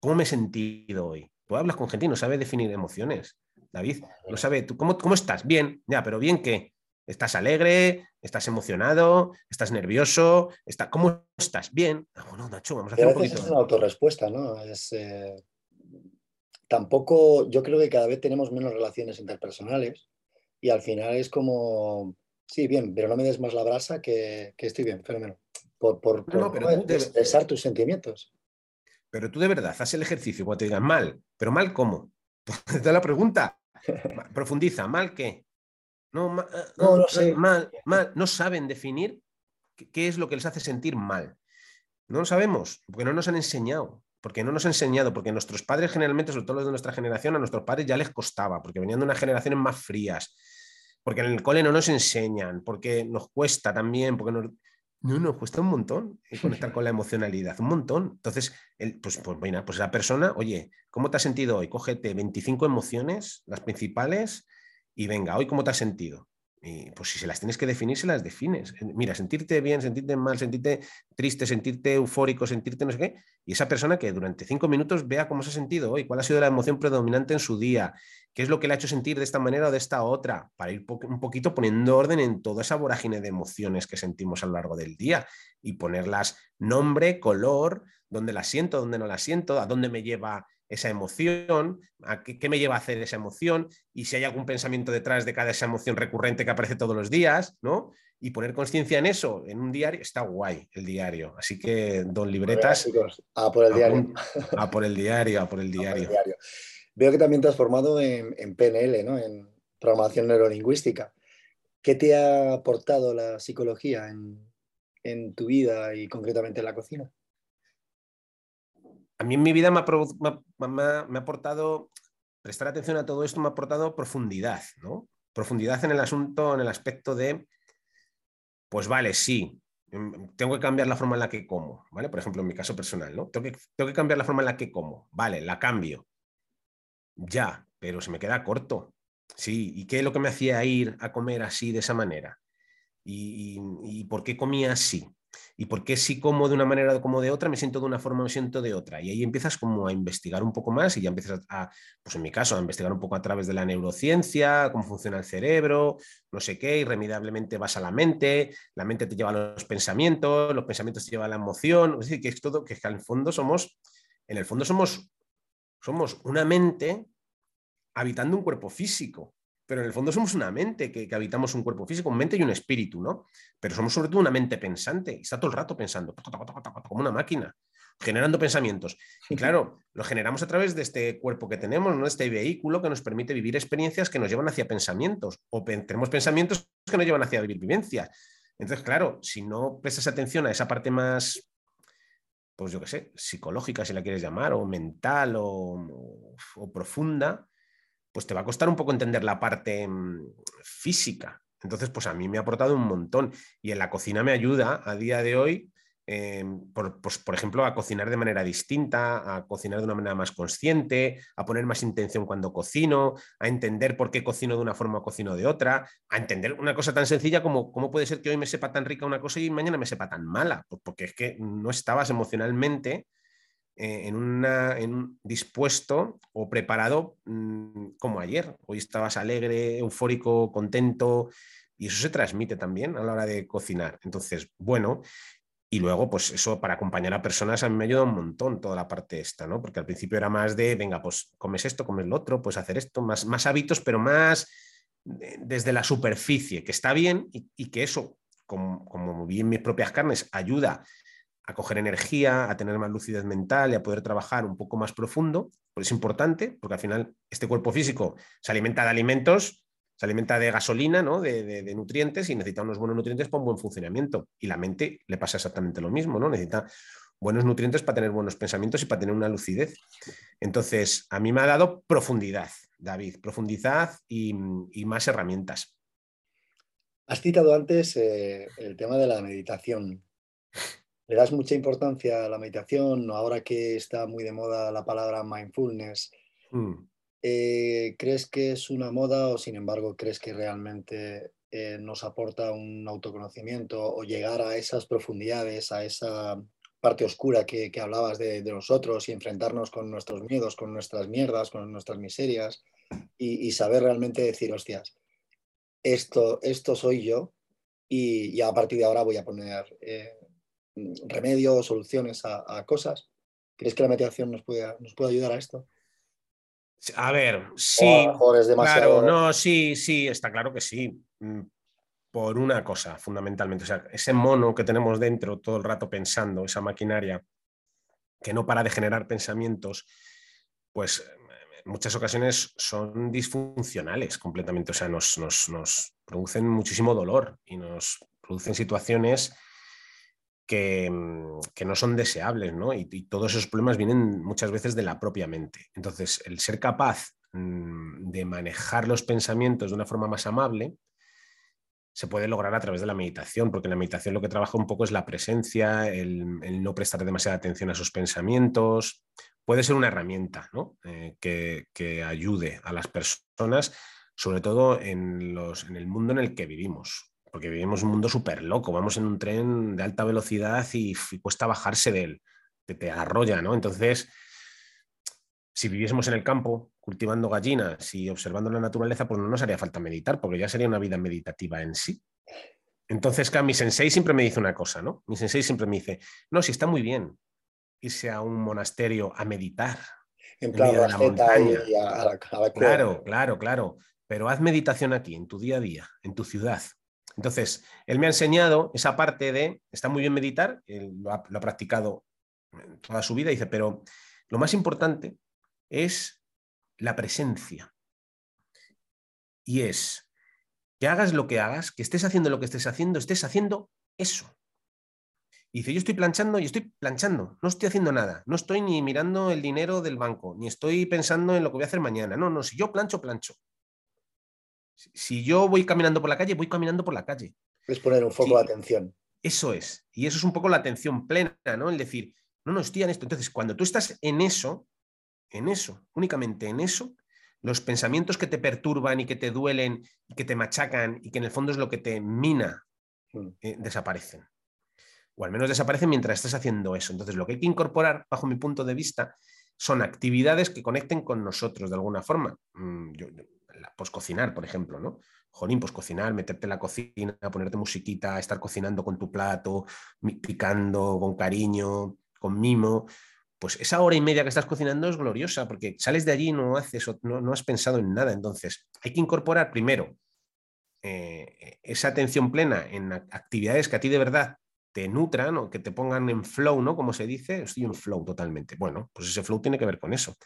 cómo me he sentido hoy. Tú hablas con gente y no sabe definir emociones. David, no sabe, ¿tú cómo, cómo estás? Bien, ya, pero bien qué. ¿Estás alegre? ¿Estás emocionado? ¿Estás nervioso? ¿Está... ¿Cómo estás? Bien. Ah, bueno, Nacho, vamos a hacer un poquito. Es una autorrespuesta, ¿no? Es, eh, Tampoco, yo creo que cada vez tenemos menos relaciones interpersonales y al final es como, sí, bien, pero no me des más la brasa que, estoy bien, fenómeno. Por, por, expresar tus sentimientos. Pero tú de verdad, haz el ejercicio cuando te digan mal, pero mal cómo. <laughs> Te la pregunta. <laughs> Profundiza, ¿mal qué? No, eh, no, no, sé. mal, mal, no saben definir qué es lo que les hace sentir mal. No lo sabemos, porque no nos han enseñado, porque no nos han enseñado, porque nuestros padres generalmente, sobre todo los de nuestra generación, a nuestros padres ya les costaba, porque venían de unas generaciones más frías, porque en el cole no nos enseñan, porque nos cuesta también, porque nos, no, nos cuesta un montón <laughs> conectar con la emocionalidad, un montón. Entonces, el, pues, pues, bueno, pues la persona, oye, ¿cómo te has sentido hoy? Cógete 25 emociones, las principales, y venga, hoy cómo te has sentido. Y pues si se las tienes que definir, se las defines. Mira, sentirte bien, sentirte mal, sentirte triste, sentirte eufórico, sentirte no sé qué. Y esa persona que durante cinco minutos vea cómo se ha sentido hoy, cuál ha sido la emoción predominante en su día, qué es lo que le ha hecho sentir de esta manera o de esta otra, para ir un poquito poniendo orden en toda esa vorágine de emociones que sentimos a lo largo del día y ponerlas nombre, color, dónde las siento, dónde no las siento, a dónde me lleva esa emoción, a qué, me lleva a hacer esa emoción y si hay algún pensamiento detrás de cada esa emoción recurrente que aparece todos los días, ¿no? Y poner conciencia en eso, en un diario, está guay el diario. Así que, don Libretas... a por el diario. A por el diario, <laughs> a por el diario. Veo que también te has formado en, en PNL, ¿no? En programación neurolingüística. ¿Qué te ha aportado la psicología en, en tu vida y concretamente en la cocina? A mí en mi vida me ha, aportado, prestar atención a todo esto me ha aportado profundidad, ¿no? Profundidad en el asunto, en el aspecto de, pues vale, sí, em, tengo que cambiar la forma en la que como, ¿vale? Por ejemplo, en mi caso personal, ¿no? Tengo que, tengo que cambiar la forma en la que como, vale, la cambio. Ya, pero se me queda corto. Sí, ¿y qué es lo que me hacía ir a comer así, de esa manera? y, por qué comía así. Y por qué si como de una manera como de otra, me siento de una forma me siento de otra. Y ahí empiezas como a investigar un poco más y ya empiezas a, pues en mi caso, a investigar un poco a través de la neurociencia, cómo funciona el cerebro, no sé qué, irremediablemente vas a la mente, la mente te lleva a los pensamientos, los pensamientos te llevan a la emoción. Es decir, que es todo, que, que en el fondo somos, en el fondo somos, somos una mente habitando un cuerpo físico pero en el fondo somos una mente que, habitamos un cuerpo físico, un mente y un espíritu, ¿no? Pero somos sobre todo una mente pensante y está todo el rato pensando, como una máquina, generando pensamientos. Y <laughs> claro, lo generamos a través de este cuerpo que tenemos, ¿no? Este vehículo que nos permite vivir experiencias que nos llevan hacia pensamientos, o tenemos pensamientos que nos llevan hacia vivir vivencias. Entonces, claro, si no prestas atención a esa parte más pues yo qué sé, psicológica, si la quieres llamar, o mental o, o profunda, pues te va a costar un poco entender la parte mm, física. Entonces, pues a mí me ha aportado un montón y en la cocina me ayuda a día de hoy, eh, por, pues, por, ejemplo, a cocinar de manera distinta, a cocinar de una manera más consciente, a poner más intención cuando cocino, a entender por qué cocino de una forma o cocino de otra, a entender una cosa tan sencilla como cómo puede ser que hoy me sepa tan rica una cosa y mañana me sepa tan mala, pues porque es que no estabas emocionalmente en, una, un dispuesto o preparado mm, como ayer. Hoy estabas alegre, eufórico, contento y eso se transmite también a la hora de cocinar. Entonces, bueno, y luego, pues eso para acompañar a personas a mí me ayuda un montón toda la parte esta, ¿no? Porque al principio era más de, venga, pues comes esto, comes lo otro, pues hacer esto, más, más hábitos, pero más desde la superficie, que está bien y, que eso, como, como vi en mis propias carnes, ayuda a coger energía, a tener más lucidez mental y a poder trabajar un poco más profundo. Pues es importante, porque al final este cuerpo físico se alimenta de alimentos, se alimenta de gasolina, ¿no? de, nutrientes y necesita unos buenos nutrientes para un buen funcionamiento. Y la mente le pasa exactamente lo mismo, ¿no? Necesita buenos nutrientes para tener buenos pensamientos y para tener una lucidez. Entonces, a mí me ha dado profundidad, David, profundidad y, más herramientas. Has citado antes eh, el tema de la meditación. ¿Le das mucha importancia a la meditación ahora que está muy de moda la palabra mindfulness? Mm. Eh, ¿Crees que es una moda o sin embargo crees que realmente eh, nos aporta un autoconocimiento o llegar a esas profundidades, a esa parte oscura que, hablabas de, nosotros y enfrentarnos con nuestros miedos, con nuestras mierdas, con nuestras miserias y, saber realmente decir, hostias, esto, esto soy yo y, a partir de ahora voy a poner eh, remedios, soluciones a, cosas. ¿Crees que la meditación nos puede, nos puede ayudar a esto? A ver, sí. Claro, no, sí, sí, está claro que sí. Mm, por una cosa, fundamentalmente. O sea, ese mono que tenemos dentro todo el rato pensando, esa maquinaria que no para de generar pensamientos, pues en muchas ocasiones son disfuncionales completamente. O sea, nos, nos, nos producen muchísimo dolor y nos producen situaciones Mm, que, no son deseables, ¿no? Y, todos esos problemas vienen muchas veces de la propia mente. Entonces, el ser capaz mm, de manejar los pensamientos de una forma más amable se puede lograr a través de la meditación, porque la meditación lo que trabaja un poco es la presencia, el, no prestar demasiada atención a esos pensamientos. Puede ser una herramienta ¿no? Eh, que, ayude a las personas, sobre todo en el mundo en el que vivimos porque vivimos un mundo súper loco, vamos en un tren de alta velocidad y, cuesta bajarse de él, te, te arrolla, ¿no? Entonces, si viviésemos en el campo cultivando gallinas y observando la naturaleza, pues no nos haría falta meditar, porque ya sería una vida meditativa en sí. Entonces, mi sensei siempre me dice una cosa, ¿no? Mi sensei siempre me dice, no, si está muy bien irse a un monasterio a meditar. en plan de la montaña. y a, a la, a la. Claro, claro, claro. Pero haz meditación aquí, en tu día a día, en tu ciudad. Entonces, él me ha enseñado esa parte de, está muy bien meditar, él lo ha, practicado toda su vida, dice, pero lo más importante es la presencia. Y es que hagas lo que hagas, que estés haciendo lo que estés haciendo, estés haciendo eso. Y dice, yo estoy planchando y estoy planchando, no estoy haciendo nada, no estoy ni mirando el dinero del banco, ni estoy pensando en lo que voy a hacer mañana. No, no, si yo plancho, plancho. Si- yo voy caminando por la calle, voy caminando por la calle. Es poner un foco Sí. de atención. Eso es. Y eso es un poco la atención plena, ¿no? El decir, no, no, estoy en esto. Entonces, cuando tú estás en eso, en eso, únicamente en eso, los pensamientos que te perturban y que te duelen y que te machacan y que en el fondo es lo que te mina, Mm. eh, desaparecen. O al menos desaparecen mientras estás haciendo eso. Entonces, lo que hay que incorporar, bajo mi punto de vista, son actividades que conecten con nosotros de alguna forma. Mm, yo- la- pues cocinar, por ejemplo, ¿no? Jolín, pues cocinar, meterte en la cocina, ponerte musiquita, estar cocinando con tu plato, picando con cariño, con mimo. Pues esa hora y media que estás cocinando es gloriosa porque sales de allí y no haces, no, no has pensado en nada. Entonces, hay que incorporar primero eh, esa atención plena en actividades que a ti de verdad te nutran o que te pongan en flow, ¿no? Como se dice, estoy en flow totalmente. Bueno, pues ese flow tiene que ver con eso.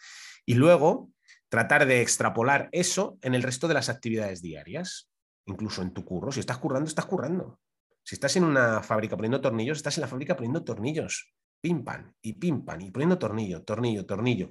Y luego tratar de extrapolar eso en el resto de las actividades diarias, incluso en tu curro. Si estás currando, estás currando. Si estás en una fábrica poniendo tornillos, estás en la fábrica poniendo tornillos. Pim, pam, y pim, pam, y poniendo tornillo, tornillo, tornillo.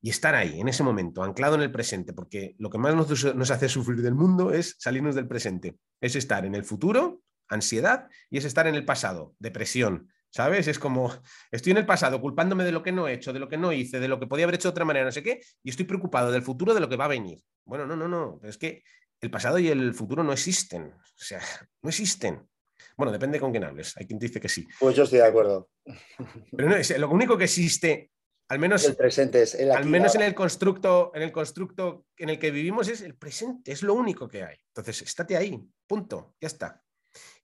Y estar ahí, en ese momento, anclado en el presente, porque lo que más nos, nos hace sufrir del mundo es salirnos del presente. Es estar en el futuro, ansiedad, y es estar en el pasado, depresión. ¿Sabes? Es como, estoy en el pasado culpándome de lo que no he hecho, de lo que no hice, de lo que podía haber hecho de otra manera, no sé qué, y estoy preocupado del futuro, de lo que va a venir. Bueno, no, no, no, es que el pasado y el futuro no existen. O sea, no existen. Bueno, depende con quién hables. Hay quien te dice que sí. Pues yo estoy de acuerdo. Pero no, es, lo único que existe, al menos, El presente es el aquí al menos en el constructo, en el constructo en el que vivimos, es el presente, es lo único que hay. Entonces, estate ahí, punto, ya está.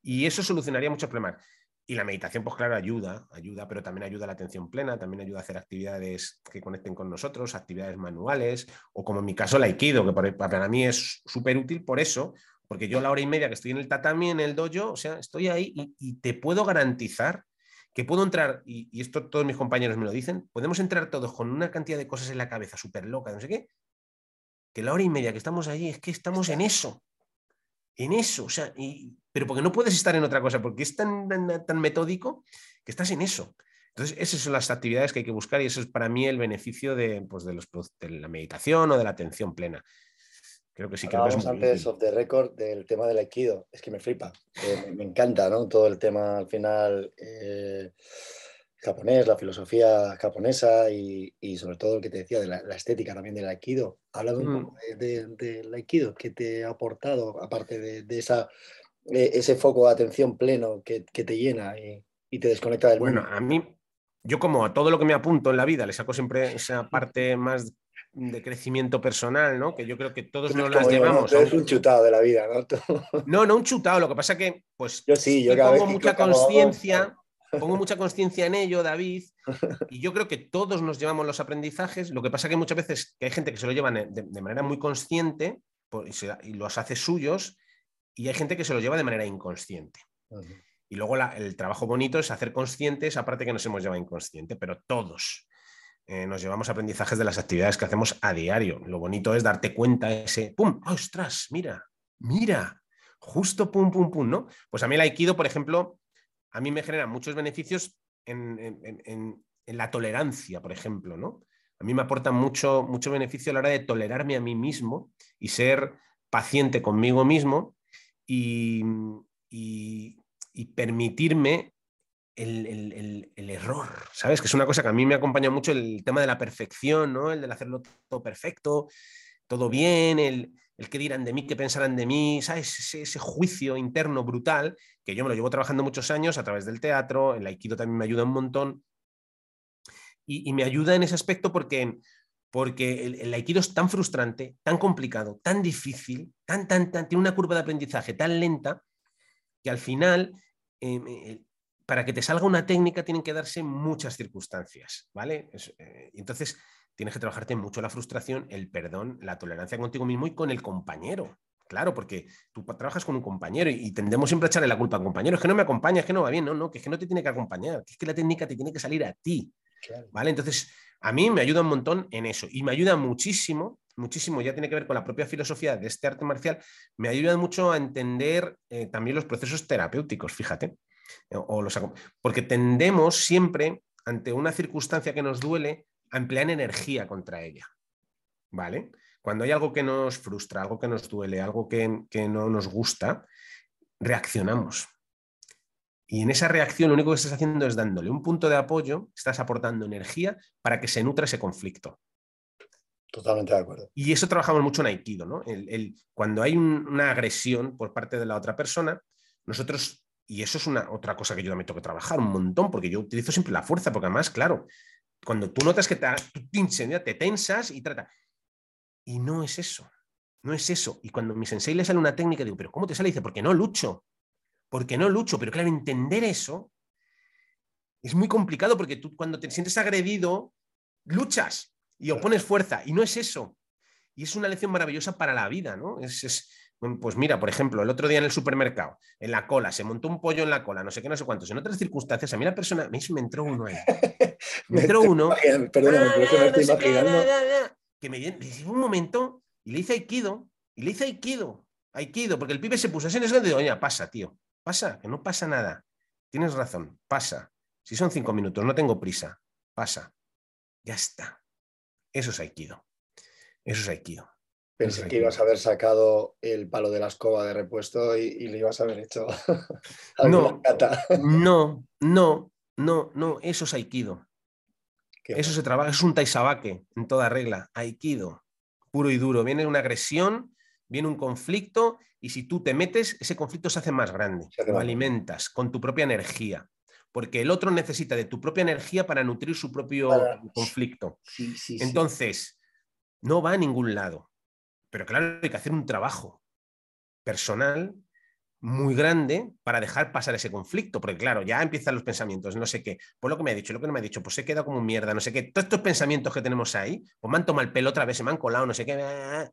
Y eso solucionaría muchos problemas. Y la meditación, pues claro, ayuda, ayuda, pero también ayuda a la atención plena, también ayuda a hacer actividades que conecten con nosotros, actividades manuales, o como en mi caso el aikido, que para, para mí es súper útil por eso, porque yo a la hora y media que estoy en el tatami, en el dojo, o sea, estoy ahí y, y te puedo garantizar que puedo entrar, y, y, esto todos mis compañeros me lo dicen, podemos entrar todos con una cantidad de cosas en la cabeza súper loca, no sé qué, que la hora y media que estamos allí es que estamos en eso, en eso, o sea, y, pero porque no puedes estar en otra cosa, porque es tan, tan, tan, metódico que estás en eso. Entonces, esas son las actividades que hay que buscar y eso es para mí el beneficio de, pues, de, los, de la meditación o de la atención plena. Creo que sí, creo que es antes of the record del tema del aikido. Es que me flipa. Eh, me, me, encanta, ¿no? Todo el tema al final eh, japonés, la filosofía japonesa y, y, sobre todo lo que te decía de la, la estética también del aikido. Háblame un mm. poco del de, de aikido. ¿Qué te ha aportado, aparte de, de esa, eh, ese foco de atención pleno que, que te llena y, y, te desconecta del bueno, mundo? Bueno, a mí, yo como a todo lo que me apunto en la vida, le saco siempre esa <laughs> parte más de crecimiento personal, ¿no? Que yo creo que todos nos las yo, llevamos. ¿no? Eres un chutado de la vida, ¿no? no, no un chutado, lo que pasa que, pues, <laughs> yo sí, yo, yo pongo mucha conciencia, pongo mucha conciencia en ello, David, <laughs> y yo creo que todos nos llevamos los aprendizajes, lo que pasa que muchas veces que hay gente que se lo llevan de, de manera muy consciente y, se, y, los hace suyos, y hay gente que se lo lleva de manera inconsciente. Uh -huh. Y luego la, el trabajo bonito es hacer consciente esa parte que nos hemos llevado inconsciente, pero todos eh, nos llevamos aprendizajes de las actividades que hacemos a diario. Lo bonito es darte cuenta ese, ¡pum! ¡Ostras! Mira, mira, justo pum, pum, pum, ¿no? Pues a mí el aikido, por ejemplo, a mí me genera muchos beneficios en, en, en, la tolerancia, por ejemplo, ¿no? A mí me aporta mucho, mucho beneficio a la hora de tolerarme a mí mismo y ser paciente conmigo mismo y, y, permitirme el, el, el, error, ¿sabes? Que es una cosa que a mí me acompaña mucho el tema de la perfección, ¿no? El de hacerlo todo perfecto, todo bien, el, el que dirán de mí, qué pensarán de mí, ¿sabes? Ese, juicio interno brutal que yo me lo llevo trabajando muchos años a través del teatro, el aikido también me ayuda un montón y, me ayuda en ese aspecto porque, porque el, aikido es tan frustrante, tan complicado, tan difícil, tan, tan, tiene una curva de aprendizaje tan lenta que al final eh, para que te salga una técnica tienen que darse muchas circunstancias, ¿vale? Eh, entonces, tienes que trabajarte mucho la frustración, el perdón, la tolerancia contigo mismo y con el compañero. Claro, porque tú trabajas con un compañero y, tendemos siempre a echarle la culpa al compañero. Es que no me acompaña, es que no va bien, no, no, que es que no te tiene que acompañar, que es que la técnica te tiene que salir a ti. ¿Vale? Entonces, a mí me ayuda un montón en eso y me ayuda muchísimo, muchísimo, ya tiene que ver con la propia filosofía de este arte marcial, me ayuda mucho a entender eh, también los procesos terapéuticos, fíjate. O los, porque tendemos siempre, ante una circunstancia que nos duele, a emplear energía contra ella. ¿Vale? Cuando hay algo que nos frustra, algo que nos duele, algo que, no nos gusta, reaccionamos. Y en esa reacción lo único que estás haciendo es dándole un punto de apoyo, estás aportando energía para que se nutra ese conflicto. Totalmente de acuerdo. Y eso trabajamos mucho en Aikido, ¿no? El, cuando hay una agresión por parte de la otra persona, nosotros, y eso es una otra cosa que yo también tengo que trabajar un montón, porque yo utilizo siempre la fuerza, porque además, claro, cuando tú notas que te, te tensas y trata, y no es eso, no es eso. Y cuando a mi sensei le sale una técnica, digo, pero ¿cómo te sale? dice, porque no lucho, porque no lucho. Pero claro, entender eso es muy complicado porque tú cuando te sientes agredido, luchas y opones fuerza. Y no es eso. Y es una lección maravillosa para la vida, ¿no? Es, pues mira, por ejemplo, el otro día en el supermercado, en la cola, se montó un pollo en la cola, no sé qué, no sé cuántos. En otras circunstancias, a mí la persona, me, me entró uno ahí. <laughs> Me entró uno. Perdóname, pero que me estoy imaginando que me, me un momento y le hice Aikido, y le hice Aikido, Aikido, porque el pibe se puso así en ese y digo, oye, pasa, tío, pasa, que no pasa nada. Tienes razón, pasa. Si son cinco minutos, no tengo prisa, pasa. Ya está. Eso es Aikido. Eso es Aikido. Pensé que ibas a haber sacado el palo de la escoba de repuesto y, le ibas a haber hecho. <laughs> no, no, no, no, no, eso es Aikido. Eso se trabaja, es un taisabake en toda regla, aikido, puro y duro. Viene una agresión, viene un conflicto y si tú te metes, ese conflicto se hace más grande. lo alimentas con tu propia energía. Porque el otro necesita de tu propia energía para nutrir su propio conflicto. Entonces, no va a ningún lado. Pero claro, hay que hacer un trabajo personal muy grande para dejar pasar ese conflicto, porque claro, ya empiezan los pensamientos, no sé qué, por lo que me ha dicho, lo que no me ha dicho, pues se queda como mierda, no sé qué, todos estos pensamientos que tenemos ahí, pues me han tomado el pelo otra vez, se me han colado, no sé qué,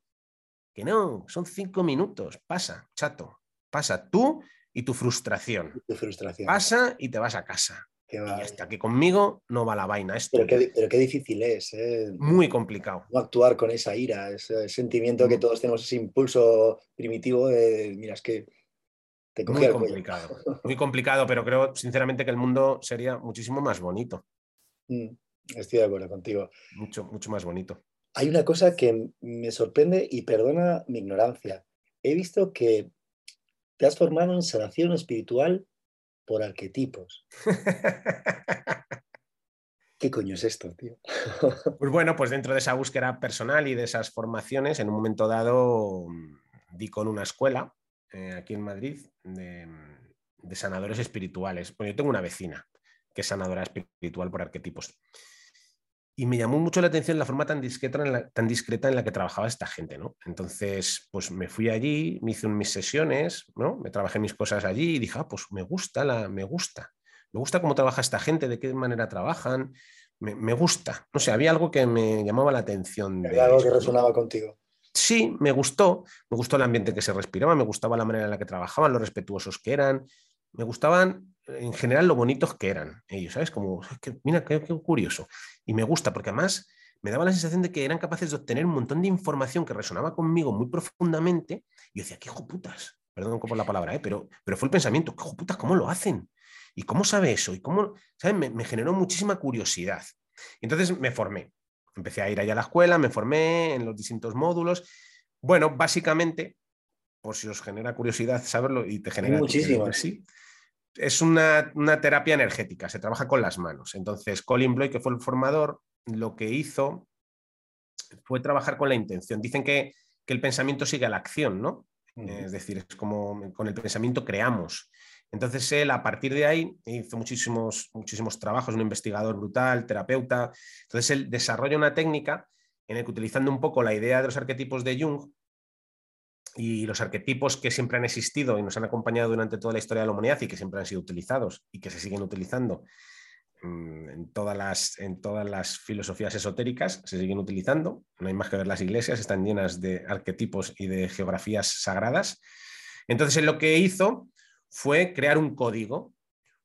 que no, son cinco minutos, pasa, chato, pasa tú y tu frustración. Tu frustración. Pasa y te vas a casa. Y hasta que conmigo no va la vaina. Esto, pero, qué, pero qué difícil es. ¿eh? Muy complicado. No actuar con esa ira, ese sentimiento que todos tenemos, ese impulso primitivo de, mira, es que muy complicado, <laughs> muy complicado, pero creo sinceramente que el mundo sería muchísimo más bonito. Mm, estoy de acuerdo contigo. Mucho, mucho más bonito. Hay una cosa que me sorprende y perdona mi ignorancia. He visto que te has formado en sanación espiritual por arquetipos. ¿Qué coño es esto, tío? <laughs> pues bueno, pues dentro de esa búsqueda personal y de esas formaciones, en un momento dado mm, di con una escuela eh, aquí en Madrid de, sanadores espirituales. Bueno, yo tengo una vecina que es sanadora espiritual por arquetipos. Y me llamó mucho la atención la forma tan discreta en la, tan discreta en la que trabajaba esta gente, ¿no? Entonces, pues me fui allí, me hice mis sesiones, ¿no? Me trabajé mis cosas allí y dije, ah, pues me gusta, la, me gusta. Me gusta cómo trabaja esta gente, de qué manera trabajan. Me, gusta. No sé, había algo que me llamaba la atención. Había algo que resonaba contigo sí, me gustó, me gustó el ambiente que se respiraba, me gustaba la manera en la que trabajaban, lo respetuosos que eran, me gustaban en general lo bonitos que eran ellos, ¿sabes? Como, mira, qué, curioso. Y me gusta porque además me daba la sensación de que eran capaces de obtener un montón de información que resonaba conmigo muy profundamente. Y yo decía, qué hijo putas, perdón por la palabra, ¿eh? pero, pero fue el pensamiento, qué hijo putas, ¿cómo lo hacen? ¿Y cómo sabe eso? ¿Y cómo, ¿sabes? Me, me generó muchísima curiosidad. Entonces me formé. Empecé a ir allá a la escuela, me formé en los distintos módulos. Bueno, básicamente, por si os genera curiosidad saberlo y te genera... Muchísimo. Sí, es una, terapia energética, se trabaja con las manos. Entonces, Colin Bloy, que fue el formador, lo que hizo fue trabajar con la intención. Dicen que, que el pensamiento sigue a la acción, ¿no? Es decir, es como con el pensamiento creamos. Entonces él a partir de ahí hizo muchísimos, muchísimos trabajos, un investigador brutal, terapeuta. Entonces él desarrolla una técnica en la que utilizando un poco la idea de los arquetipos de Jung y los arquetipos que siempre han existido y nos han acompañado durante toda la historia de la humanidad y que siempre han sido utilizados y que se siguen utilizando en todas, las, en todas las filosofías esotéricas se siguen utilizando. No hay más que ver las iglesias, están llenas de arquetipos y de geografías sagradas. Entonces, lo que hizo fue crear un código,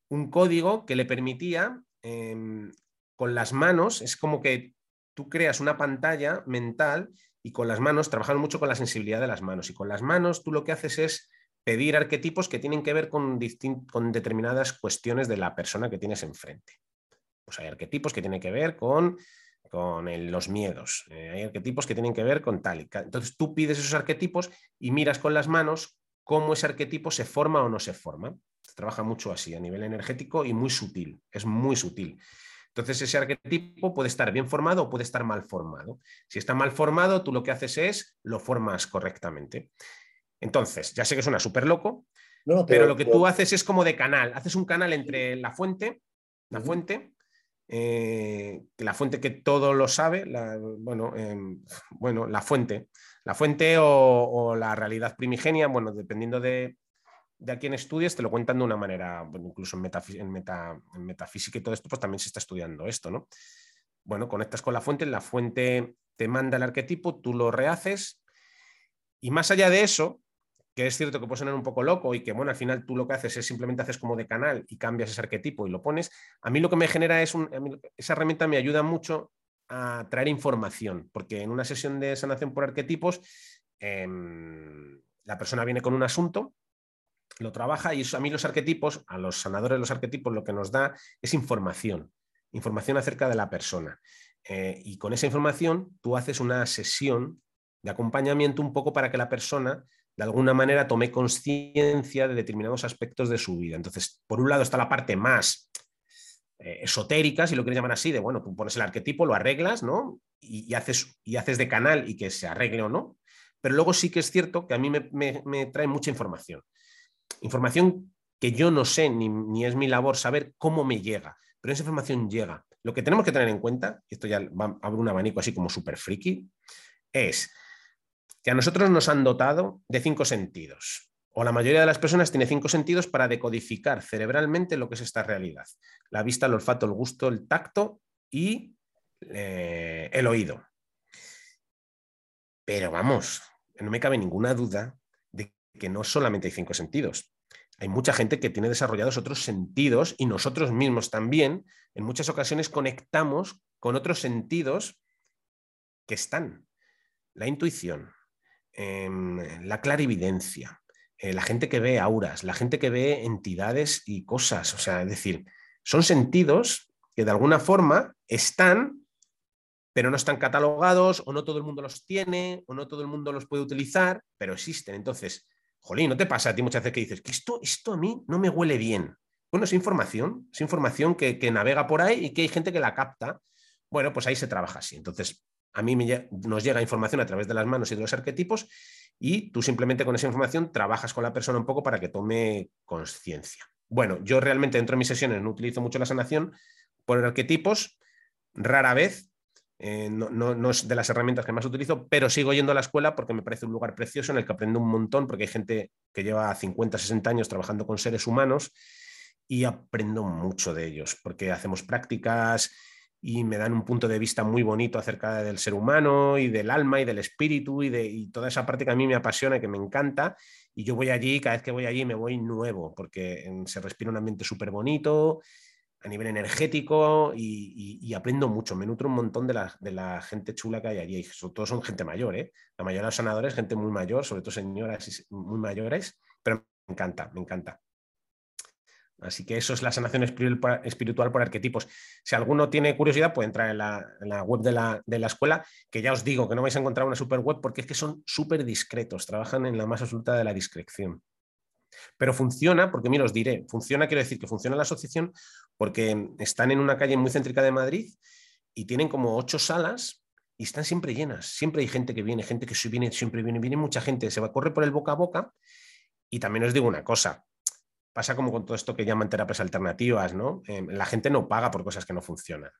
un código que le permitía em, con las manos, es como que tú creas una pantalla mental y con las manos, trabajan mucho con la sensibilidad de las manos, y con las manos tú lo que haces es pedir arquetipos que tienen que ver con, con determinadas cuestiones de la persona que tienes enfrente. Pues hay arquetipos que tienen que ver con, con los miedos, eh, hay arquetipos que tienen que ver con tal. Y, entonces tú pides esos arquetipos y miras con las manos cómo ese arquetipo se forma o no se forma. Se trabaja mucho así, a nivel energético y muy sutil, es muy sutil. Entonces ese arquetipo puede estar bien formado o puede estar mal formado. Si está mal formado, tú lo que haces es lo formas correctamente. Entonces, ya sé que suena súper loco, pero, lo que tú haces es como de canal. Haces un canal entre la fuente, la fuente, eh, la fuente que todo lo sabe, la, bueno, em, bueno, la fuente, la fuente o, la realidad primigenia, bueno, dependiendo de, a quién estudies, te lo cuentan de una manera, bueno, incluso en, en, metafísica y todo esto, pues también se está estudiando esto, ¿no? Bueno, conectas con la fuente, la fuente te manda el arquetipo, tú lo rehaces y más allá de eso, que es cierto que puede sonar un poco loco y que, bueno, al final tú lo que haces es simplemente haces como de canal y cambias ese arquetipo y lo pones, a mí lo que me genera es un, esa herramienta me ayuda mucho a traer información, porque en una sesión de sanación por arquetipos, em, la persona viene con un asunto, lo trabaja y a mí los arquetipos, a los sanadores de los arquetipos, lo que nos da es información, información acerca de la persona. Eh, y con esa información tú haces una sesión de acompañamiento un poco para que la persona de alguna manera tome conciencia de determinados aspectos de su vida. Entonces, por un lado está la parte más eh, esotérica, si lo quieres llamar así, de bueno, tú pones el arquetipo, lo arreglas, ¿no? Y, haces, y haces de canal y que se arregle o no. Pero luego sí que es cierto que a mí me, trae mucha información. Información que yo no sé, ni, ni, es mi labor saber cómo me llega, pero esa información llega. Lo que tenemos que tener en cuenta, y esto ya va, abre un abanico así como súper friki, es que a nosotros nos han dotado de cinco sentidos, o la mayoría de las personas tiene cinco sentidos para decodificar cerebralmente lo que es esta realidad. La vista, el olfato, el gusto, el tacto y eh, el oído. Pero vamos, no me cabe ninguna duda que no solamente hay cinco sentidos. Hay mucha gente que tiene desarrollados otros sentidos y nosotros mismos también en muchas ocasiones conectamos con otros sentidos que están. La intuición, Em, la clarividencia, eh, la gente que ve auras, la gente que ve entidades y cosas. O sea, es decir, son sentidos que de alguna forma están, pero no están catalogados, o no todo el mundo los tiene, o no todo el mundo los puede utilizar, pero existen. Entonces, jolín, ¿no te pasa a ti muchas veces que dices que esto, esto a mí no me huele bien? Bueno, es información, es información que, navega por ahí y que hay gente que la capta. Bueno, pues ahí se trabaja así. Entonces, a mí nos llega información a través de las manos y de los arquetipos y tú simplemente con esa información trabajas con la persona un poco para que tome conciencia. Bueno, yo realmente dentro de mis sesiones no utilizo mucho la sanación por arquetipos, rara vez, eh, no, es de las herramientas que más utilizo, pero sigo yendo a la escuela porque me parece un lugar precioso en el que aprendo un montón, porque hay gente que lleva 50, 60 años trabajando con seres humanos y aprendo mucho de ellos, porque hacemos prácticas y me dan un punto de vista muy bonito acerca del ser humano y del alma y del espíritu y de toda esa parte que a mí me apasiona y que me encanta. Y yo voy allí, cada vez que voy allí me voy nuevo, porque se respira un ambiente súper bonito a nivel energético y, aprendo mucho. Me nutro un montón de la, de la gente chula que hay allí. Sobre todo son gente mayor, ¿eh? La mayoría de los sanadores, gente muy mayor, sobre todo señoras muy mayores, pero me encanta, me encanta. Así que eso es la sanación espiritual por arquetipos. Si alguno tiene curiosidad, puede entrar en la, web de la, escuela, que ya os digo que no vais a encontrar una super web porque es que son súper discretos, trabajan en la más absoluta de la discreción. Pero funciona, porque mira, os diré, funciona, quiero decir que funciona la asociación porque están en una calle muy céntrica de Madrid y tienen como ocho salas y están siempre llenas. Siempre hay gente que viene, gente que viene, siempre viene, viene mucha gente, se va, a correr por el boca a boca. Y también os digo una cosa, pasa como con todo esto que llaman terapias alternativas, ¿no? Em, la gente no paga por cosas que no funcionan,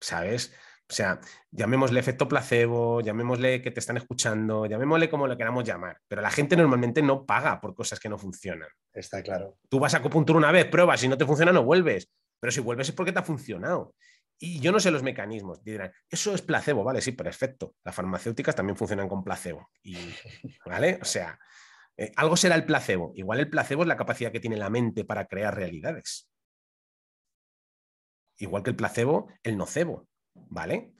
¿sabes? O sea, llamémosle efecto placebo, llamémosle que te están escuchando, llamémosle como lo queramos llamar, pero la gente normalmente no paga por cosas que no funcionan. Está claro. Tú vas a acupuntura una vez, pruebas, si no te funciona no vuelves. pero si vuelves es porque te ha funcionado. Y yo no sé los mecanismos. Dirán, eso es placebo, vale, sí, perfecto. Las farmacéuticas también funcionan con placebo. Y, ¿Vale? O sea, eh, algo será el placebo. Igual el placebo es la capacidad que tiene la mente para crear realidades. Igual que el placebo, el nocebo, ¿vale?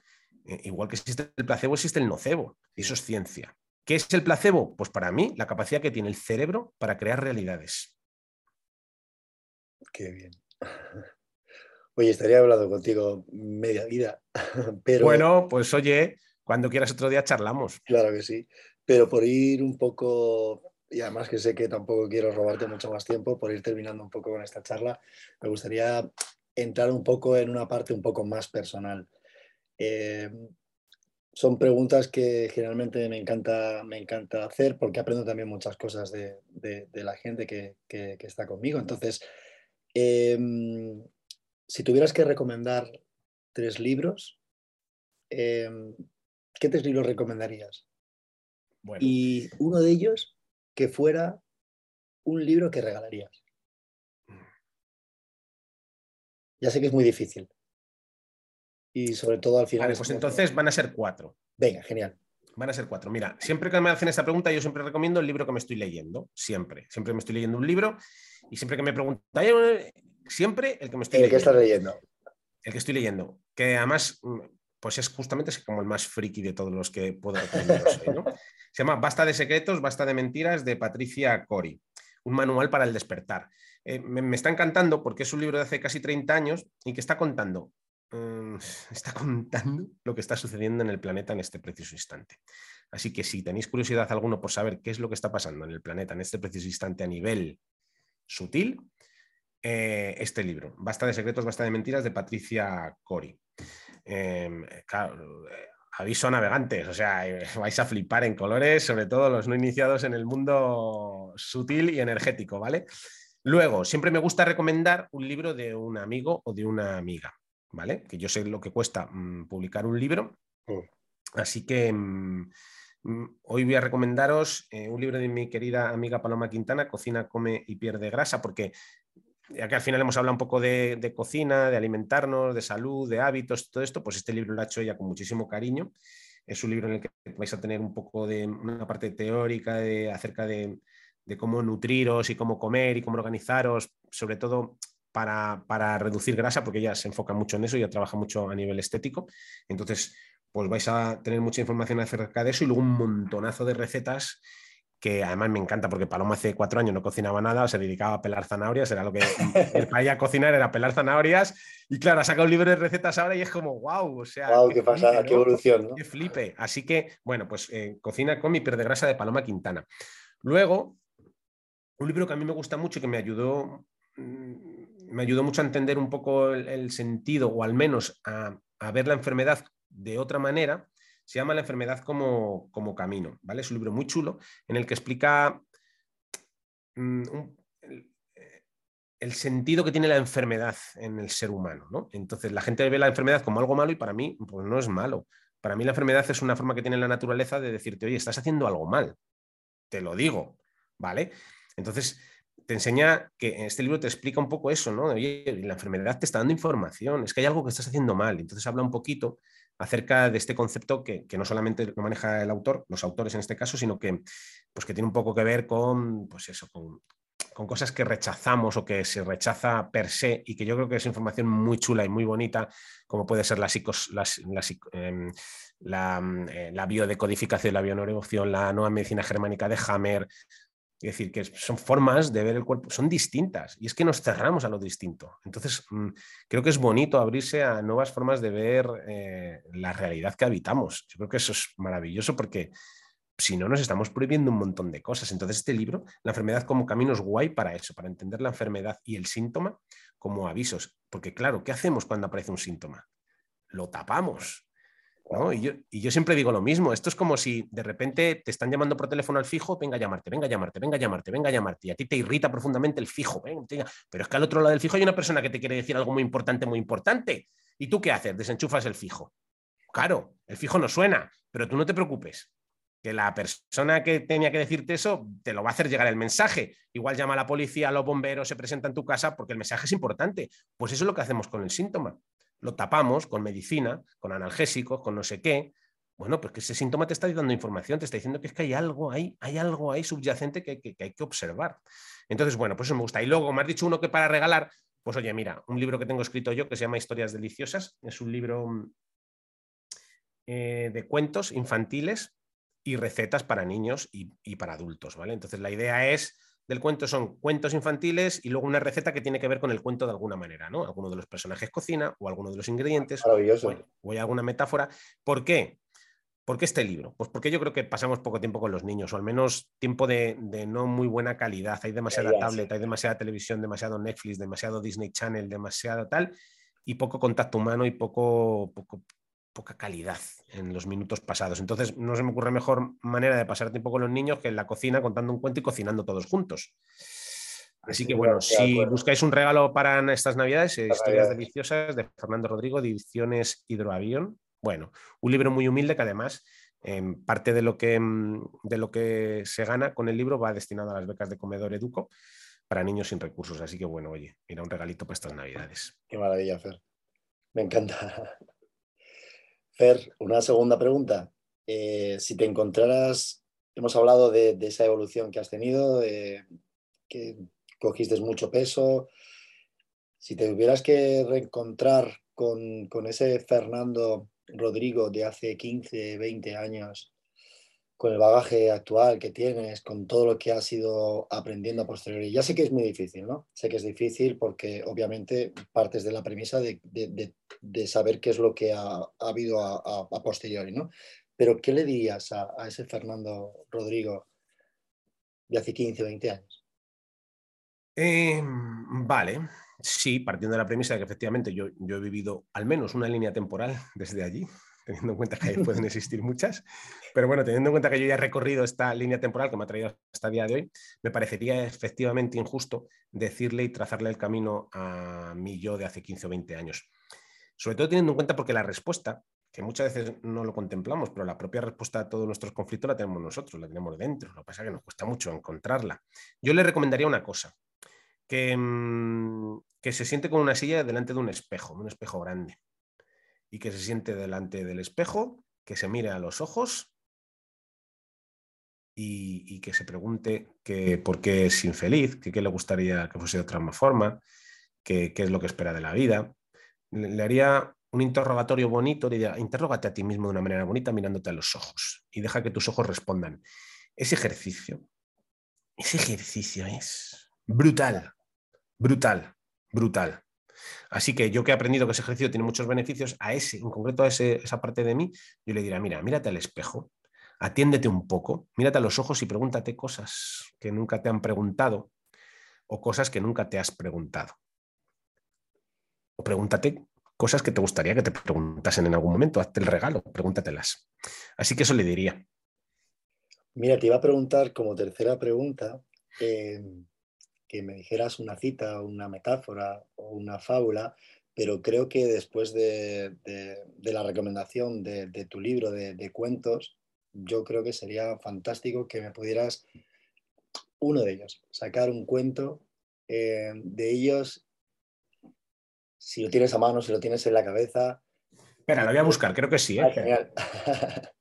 Eh, igual que existe el placebo, existe el nocebo. Y eso es ciencia. ¿Qué es el placebo? Pues para mí, la capacidad que tiene el cerebro para crear realidades. Qué bien. <laughs> Oye, estaría hablando contigo media vida, <laughs> pero... Bueno, pues oye, cuando quieras otro día charlamos. Claro que sí, pero por ir un poco, y además que sé que tampoco quiero robarte mucho más tiempo, por ir terminando un poco con esta charla, me gustaría entrar un poco en una parte un poco más personal. Eh, son preguntas que generalmente me encanta, me encanta hacer porque aprendo también muchas cosas de, la gente que, está conmigo. Entonces, em, si tuvieras que recomendar tres libros, em, ¿qué tres libros recomendarías? Y uno de ellos que fuera un libro que regalarías. Ya sé que es muy difícil. Y sobre todo al final. Vale, pues entonces van a ser cuatro. Venga, genial. Van a ser cuatro. Mira, siempre que me hacen esta pregunta, yo siempre recomiendo el libro que me estoy leyendo. Siempre. Siempre me estoy leyendo un libro y siempre que me preguntan, siempre el que me estoy leyendo. El que estás leyendo. El que estoy leyendo. Que además, mm, pues es justamente como el más friki de todos los que puedo recomendar. <laughs> Se llama Basta de secretos, basta de mentiras de Patricia Cori. Un manual para el despertar. Eh, me, está encantando porque es un libro de hace casi 30 años y que está contando, mm, <laughs> está contando lo que está sucediendo en el planeta en este preciso instante. Así que si tenéis curiosidad alguno por saber qué es lo que está pasando en el planeta en este preciso instante a nivel sutil, eh, este libro, Basta de secretos, basta de mentiras, de Patricia Cori. Em, aviso a navegantes, o sea, eh, <laughs> vais a flipar en colores, sobre todo los no iniciados en el mundo sutil y energético, ¿vale? Luego, siempre me gusta recomendar un libro de un amigo o de una amiga, ¿vale? Que yo sé lo que cuesta mm, publicar un libro. Mm. Así que mm, hoy voy a recomendaros eh, un libro de mi querida amiga Paloma Quintana, Cocina, Come y Pierde Grasa, porque ya que al final hemos hablado un poco de, cocina, de alimentarnos, de salud, de hábitos, todo esto, pues este libro lo ha hecho ella con muchísimo cariño. Es un libro en el que vais a tener un poco de una parte teórica de, acerca de, cómo nutriros y cómo comer y cómo organizaros, sobre todo para, para, reducir grasa, porque ella se enfoca mucho en eso, y trabaja mucho a nivel estético. Entonces, pues vais a tener mucha información acerca de eso y luego un montonazo de recetas que además me encanta porque Paloma hace cuatro años no cocinaba nada, se dedicaba a pelar zanahorias, era lo que <laughs> para ella cocinar era pelar zanahorias, y claro, ha sacado un libro de recetas ahora y es como, wow, o sea, wow, qué, pasada, qué evolución, ¿no? Qué flipe. Así que, bueno, pues eh, cocina con mi pierde grasa de Paloma Quintana. Luego, un libro que a mí me gusta mucho y que me ayudó, mm, me ayudó mucho a entender un poco el, sentido, o al menos a, ver la enfermedad de otra manera, se llama La enfermedad como, camino, ¿vale? Es un libro muy chulo en el que explica mm, el, sentido que tiene la enfermedad en el ser humano, ¿no? Entonces la gente ve la enfermedad como algo malo y para mí pues no es malo. Para mí la enfermedad es una forma que tiene la naturaleza de decirte, oye, estás haciendo algo mal. Te lo digo, ¿vale? Entonces, te enseña que este libro te explica un poco eso, ¿no? Oye, la enfermedad te está dando información, es que hay algo que estás haciendo mal. Entonces habla un poquito acerca de este concepto que, no solamente lo maneja el autor, los autores en este caso, sino que, pues que tiene un poco que ver con, pues eso, con, cosas que rechazamos o que se rechaza per se y que yo creo que es información muy chula y muy bonita, como puede ser la, psicos, em, eh, la, biodecodificación, la bioneurocción, la nueva medicina germánica de Hammer, es decir, que son formas de ver el cuerpo, son distintas y es que nos cerramos a lo distinto. Entonces, mm, creo que es bonito abrirse a nuevas formas de ver eh, la realidad que habitamos. Yo creo que eso es maravilloso porque si no nos estamos prohibiendo un montón de cosas. Entonces, este libro, La enfermedad como camino, es guay para eso, para entender la enfermedad y el síntoma como avisos. Porque claro, ¿qué hacemos cuando aparece un síntoma? Lo tapamos. Y, yo, siempre digo lo mismo, esto es como si de repente te están llamando por teléfono al fijo, venga a llamarte, venga a llamarte, venga a llamarte, venga a llamarte, y a ti te irrita profundamente el fijo, pero es que al otro lado del fijo hay una persona que te quiere decir algo muy importante, muy importante, ¿y tú qué haces? Desenchufas el fijo. Claro, el fijo no suena, pero tú no te preocupes, que la persona que tenía que decirte eso te lo va a hacer llegar el mensaje. Igual llama a la policía, a los bomberos, se presenta en tu casa porque el mensaje es importante. Pues eso es lo que hacemos con el síntoma. Lo tapamos con medicina, con analgésicos, con no sé qué. Bueno, pues que ese síntoma te está dando información, te está diciendo que es que hay algo ahí, hay algo ahí subyacente que, hay que observar. Entonces, bueno, pues eso me gusta. Y luego me has dicho uno que para regalar, pues oye, mira, un libro que tengo escrito yo que se llama Historias Deliciosas. Es un libro eh, de cuentos infantiles y recetas para niños y, para adultos, ¿vale? Entonces la idea es del cuento son cuentos infantiles y luego una receta que tiene que ver con el cuento de alguna manera, ¿no? Alguno de los personajes cocina o alguno de los ingredientes. Maravilloso. O, hay alguna metáfora. ¿Por qué? ¿Por qué este libro? Pues porque yo creo que pasamos poco tiempo con los niños, o al menos tiempo de, no muy buena calidad. Hay demasiada tablet, hay demasiada televisión, demasiado Netflix, demasiado Disney Channel, demasiada tal, y poco contacto humano y poco, poco, poca calidad en los minutos pasados. Entonces, no se me ocurre mejor manera de pasar tiempo con los niños que en la cocina contando un cuento y cocinando todos juntos. Así que bueno, si buscáis un regalo para estas navidades, Historias Deliciosas de Fernando Rodrigo, Ediciones Hidroavión. Bueno, un libro muy humilde que además em, parte de lo, que, em, de lo que se gana con el libro va destinado a las becas de Comedor Educo para niños sin recursos. Así que bueno, oye, mira un regalito para estas navidades. Qué maravilla, Fer. Me encanta. Fer, una segunda pregunta. Eh, si te encontraras, hemos hablado de, esa evolución que has tenido, que cogiste mucho peso. Si te tuvieras que reencontrar con, con, ese Fernando Rodrigo de hace 15, 20 años, con el bagaje actual que tienes, con todo lo que has ido aprendiendo a posteriori. Ya sé que es muy difícil, ¿no? Sé que es difícil porque obviamente partes de la premisa de, saber qué es lo que ha, habido a, posteriori, ¿no? Pero ¿qué le dirías a, ese Fernando Rodrigo de hace 15, 20 años? Em, vale, sí, partiendo de la premisa de que efectivamente yo, yo he vivido al menos una línea temporal desde allí, teniendo en cuenta que pueden existir muchas. Pero bueno, teniendo en cuenta que yo ya he recorrido esta línea temporal que me ha traído hasta el día de hoy, me parecería efectivamente injusto decirle y trazarle el camino a mí yo de hace 15 o 20 años. Sobre todo teniendo en cuenta porque la respuesta, que muchas veces no lo contemplamos, pero la propia respuesta a todos nuestros conflictos la tenemos nosotros, la tenemos dentro. Lo que pasa es que nos cuesta mucho encontrarla. Yo le recomendaría una cosa, que, mm, que se siente con una silla delante de un espejo, un espejo grande y que se siente delante del espejo, que se mire a los ojos y, que se pregunte que, por qué es infeliz, que qué le gustaría que fuese de otra forma, qué es lo que espera de la vida. Le, haría un interrogatorio bonito, le diría, interrógate a ti mismo de una manera bonita mirándote a los ojos y deja que tus ojos respondan. Ese ejercicio, ese ejercicio es brutal, brutal, brutal. Así que yo que he aprendido que ese ejercicio tiene muchos beneficios, a ese, en concreto a esa parte de mí, yo le diría, mira, mírate al espejo, atiéndete un poco, mírate a los ojos y pregúntate cosas que nunca te han preguntado o cosas que nunca te has preguntado. O pregúntate cosas que te gustaría que te preguntasen en algún momento, hazte el regalo, pregúntatelas. Así que eso le diría. Mira, te iba a preguntar como tercera pregunta, eh, que me dijeras una cita, una metáfora o una fábula, pero creo que después de, la recomendación de, tu libro de, cuentos, yo creo que sería fantástico que me pudieras, uno de ellos, sacar un cuento eh, de ellos, si lo tienes a mano, si lo tienes en la cabeza. Espera, lo voy a buscar, creo que sí. ¿eh? Ah, genial. <laughs>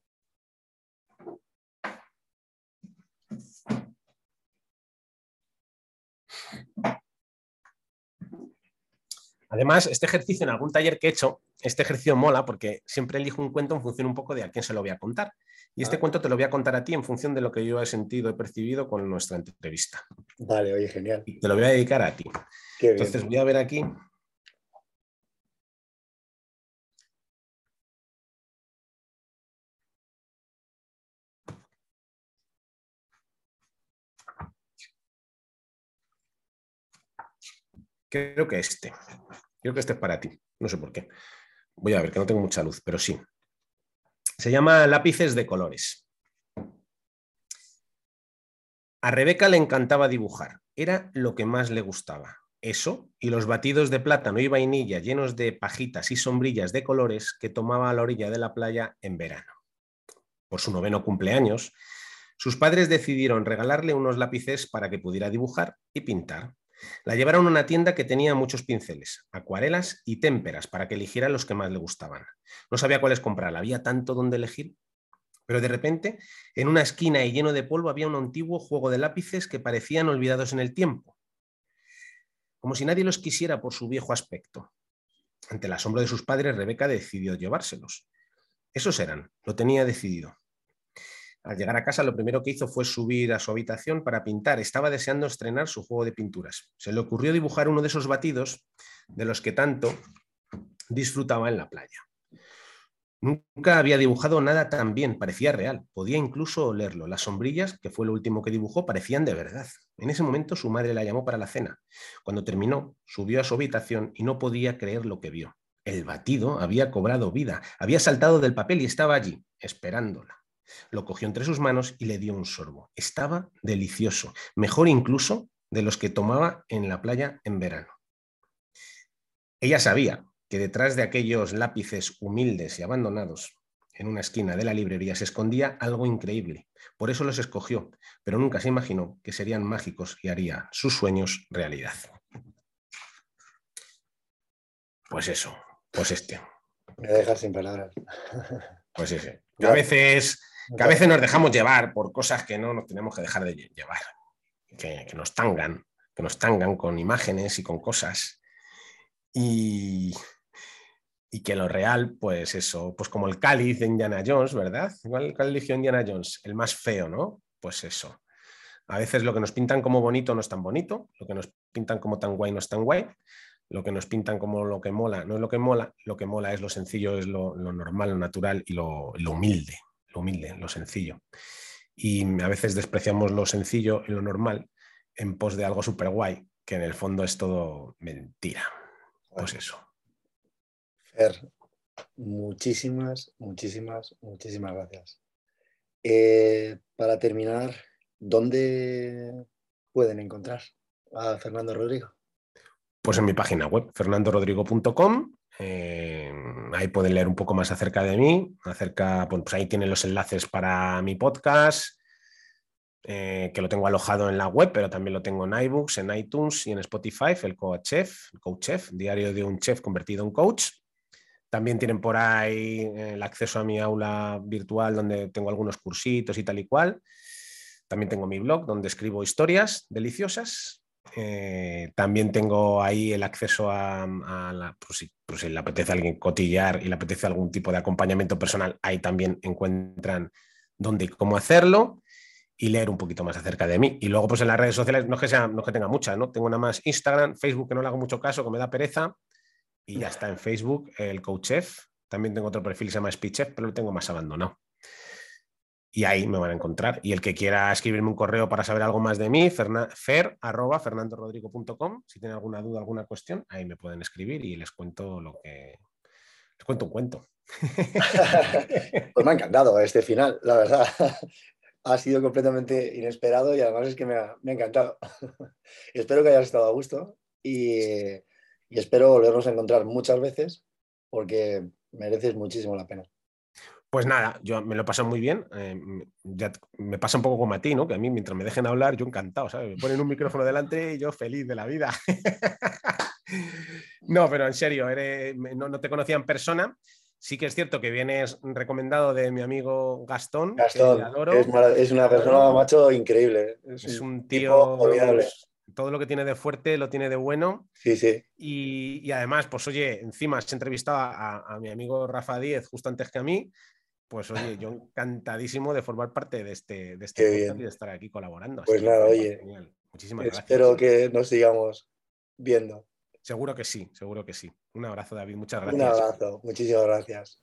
Además, este ejercicio en algún taller que he hecho, este ejercicio mola porque siempre elijo un cuento en función un poco de a quién se lo voy a contar. Y este ah. cuento te lo voy a contar a ti en función de lo que yo he sentido, he percibido con nuestra entrevista. Vale, oye, genial. Y te lo voy a dedicar a ti. Entonces voy a ver aquí. Creo que este. Creo que este es para ti. No sé por qué. Voy a ver, que no tengo mucha luz, pero sí. Se llama Lápices de colores. A Rebeca le encantaba dibujar. Era lo que más le gustaba. Eso y los batidos de plátano y vainilla llenos de pajitas y sombrillas de colores que tomaba a la orilla de la playa en verano. por su noveno cumpleaños, sus padres decidieron regalarle unos lápices para que pudiera dibujar y pintar. La llevaron a una tienda que tenía muchos pinceles, acuarelas y témperas para que eligiera los que más le gustaban. No sabía cuáles comprar, había tanto donde elegir. Pero de repente, en una esquina y lleno de polvo había un antiguo juego de lápices que parecían olvidados en el tiempo, como si nadie los quisiera por su viejo aspecto. Ante el asombro de sus padres, Rebeca decidió llevárselos. Esos eran, lo tenía decidido. Al llegar a casa, lo primero que hizo fue subir a su habitación para pintar. Estaba deseando estrenar su juego de pinturas. Se le ocurrió dibujar uno de esos batidos de los que tanto disfrutaba en la playa. Nunca había dibujado nada tan bien, parecía real, podía incluso olerlo. Las sombrillas, que fue lo último que dibujó, parecían de verdad. En ese momento su madre la llamó para la cena. Cuando terminó, subió a su habitación y no podía creer lo que vio. El batido había cobrado vida, había saltado del papel y estaba allí, esperándola. Lo cogió entre sus manos y le dio un sorbo. Estaba delicioso, mejor incluso de los que tomaba en la playa en verano. Ella sabía que detrás de aquellos lápices humildes y abandonados en una esquina de la librería se escondía algo increíble. Por eso los escogió, pero nunca se imaginó que serían mágicos y haría sus sueños realidad. Pues eso, pues este. Me dejas sin palabras. Pues ese. a veces, a veces nos dejamos llevar por cosas que no nos tenemos que dejar de llevar, que, que nos tangan, que nos tangan con imágenes y con cosas. Y, y que lo real, pues eso, pues como el cáliz de Indiana Jones, ¿verdad? ¿Cuál, eligió Indiana Jones? El más feo, ¿no? Pues eso. A veces lo que nos pintan como bonito no es tan bonito, lo que nos pintan como tan guay no es tan guay, lo que nos pintan como lo que mola no es lo que mola, lo que mola es lo sencillo, es lo, normal, lo natural y lo, lo, humilde, lo humilde, lo sencillo. Y a veces despreciamos lo sencillo y lo normal en pos de algo súper guay, que en el fondo es todo mentira. Pues eso muchísimas, muchísimas, muchísimas gracias. Eh, para terminar, ¿dónde pueden encontrar a Fernando Rodrigo? Pues en mi página web, fernandorodrigo.com. Eh, ahí pueden leer un poco más acerca de mí, acerca, pues ahí tienen los enlaces para mi podcast, eh, que lo tengo alojado en la web, pero también lo tengo en iBooks, en iTunes y en Spotify, el Coach Chef, Coach Chef, diario de un chef convertido en coach. También tienen por ahí eh, el acceso a mi aula virtual donde tengo algunos cursitos y tal y cual. También tengo mi blog donde escribo historias deliciosas. Eh, también tengo ahí el acceso a, la, si, si, le apetece a alguien cotillar y le apetece algún tipo de acompañamiento personal, ahí también encuentran dónde y cómo hacerlo y leer un poquito más acerca de mí. Y luego, pues en las redes sociales, no es que, sea, no que tenga muchas, ¿no? Tengo nada más Instagram, Facebook, que no le hago mucho caso, que me da pereza, y ya está en Facebook, el Chef. También tengo otro perfil que se llama Speechef, pero lo tengo más abandonado. Y ahí me van a encontrar. Y el que quiera escribirme un correo para saber algo más de mí, fer arroba fernandorodrigo.com. Si tiene alguna duda, alguna cuestión, ahí me pueden escribir y les cuento lo que. Les cuento un cuento. <laughs> pues me ha encantado este final, la verdad. Ha sido completamente inesperado y además es que me ha, me ha encantado. <laughs> Espero que hayas estado a gusto y y espero volvernos a encontrar muchas veces porque mereces muchísimo la pena. Pues nada, yo me lo paso muy bien. Eh, ya me pasa un poco como a ti, ¿no? Que a mí, mientras me dejen hablar, yo encantado, ¿sabes? Me ponen un micrófono delante y yo feliz de la vida. <laughs> no, pero en serio, no, te conocía en persona. Sí que es cierto que vienes recomendado de mi amigo Gastón. Gastón, Es, una persona, macho, increíble. Es, un tío olvidable todo lo que tiene de fuerte lo tiene de bueno. Sí, sí. Y, además, pues oye, encima has entrevistado a, mi amigo Rafa Díez justo antes que a mí. Pues oye, yo encantadísimo de formar parte de este, de este podcast y de estar aquí colaborando. Pues nada, oye. Muchísimas gracias. Espero que nos sigamos viendo. Seguro que sí, seguro que sí. Un abrazo, David. Muchas gracias. Un abrazo. Muchísimas gracias.